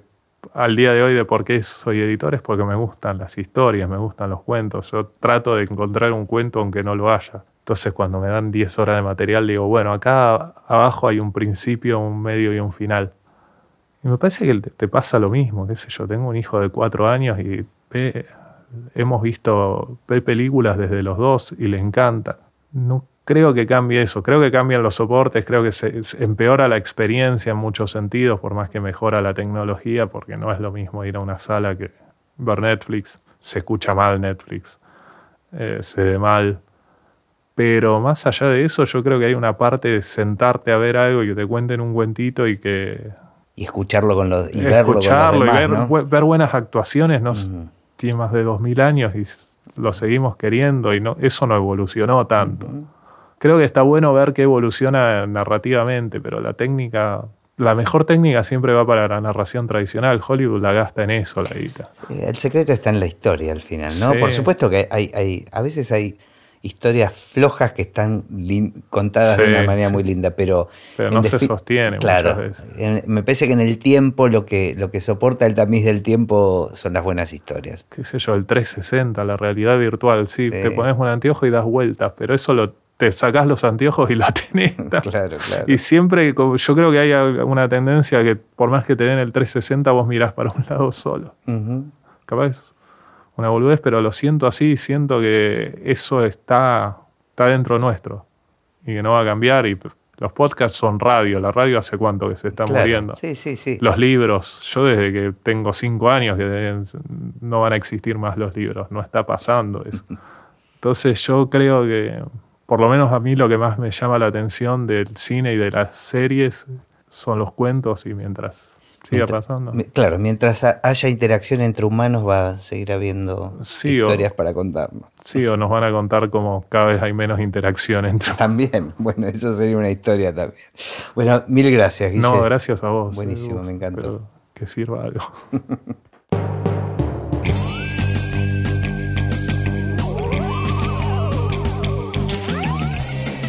[SPEAKER 2] al día de hoy de por qué soy editor, es porque me gustan las historias, me gustan los cuentos. Yo trato de encontrar un cuento aunque no lo haya. Entonces cuando me dan 10 horas de material digo, bueno, acá abajo hay un principio, un medio y un final. Y me parece que te, pasa lo mismo, qué sé yo, tengo un hijo de cuatro años y hemos visto ve películas desde los dos y le encanta. No creo que cambie eso, creo que cambian los soportes, creo que se, se empeora la experiencia en muchos sentidos, por más que mejora la tecnología, porque no es lo mismo ir a una sala que ver Netflix, se escucha mal Netflix, eh, se ve mal. Pero más allá de eso, yo creo que hay una parte de sentarte a ver algo y que te cuenten un cuentito y que
[SPEAKER 1] Y escucharlo con los, y verlo con los demás,
[SPEAKER 2] y ver,
[SPEAKER 1] ¿no?
[SPEAKER 2] bu- ver buenas actuaciones, no sé,
[SPEAKER 1] Ujú.
[SPEAKER 2] tiene más de 2000 años y lo seguimos queriendo y no, eso no evolucionó tanto. Creo que está bueno ver que evoluciona narrativamente, pero la técnica la mejor técnica siempre va para la narración tradicional. Hollywood la gasta en eso, la guita.
[SPEAKER 1] el secreto está en la historia al final, ¿no? Por supuesto que hay, hay, a veces hay historias flojas que están contadas de una manera muy linda, pero...
[SPEAKER 2] Pero no se sostiene
[SPEAKER 1] claro,
[SPEAKER 2] muchas veces.
[SPEAKER 1] me parece que en el tiempo lo que, lo que soporta el tamiz del tiempo son las buenas historias.
[SPEAKER 2] Qué sé yo, el 360, la realidad virtual, sí, te pones un anteojo y das vueltas, pero eso lo te sacás los anteojos y lo tenés.
[SPEAKER 1] Claro, claro.
[SPEAKER 2] Y siempre, yo creo que hay una tendencia que por más que te den el 360, vos mirás para un lado solo. Capaz una boludez, pero lo siento así, siento que eso está, está dentro nuestro y que no va a cambiar. Y los podcasts son radio, la radio hace cuánto que se está muriendo.
[SPEAKER 1] Sí, sí, sí.
[SPEAKER 2] Los libros, yo desde que tengo cinco años que no van a existir más los libros, no está pasando eso. Entonces yo creo que por lo menos a mí lo que más me llama la atención del cine y de las series son los cuentos y mientras siga pasando.
[SPEAKER 1] Claro, mientras haya interacción entre humanos va a seguir habiendo historias para contarnos.
[SPEAKER 2] Sí, o nos van a contar como cada vez hay menos interacción entre
[SPEAKER 1] También, bueno, eso sería una historia también. Bueno, mil gracias, Guille.
[SPEAKER 2] No, gracias a vos.
[SPEAKER 1] Buenísimo, me encantó.
[SPEAKER 2] Que sirva algo.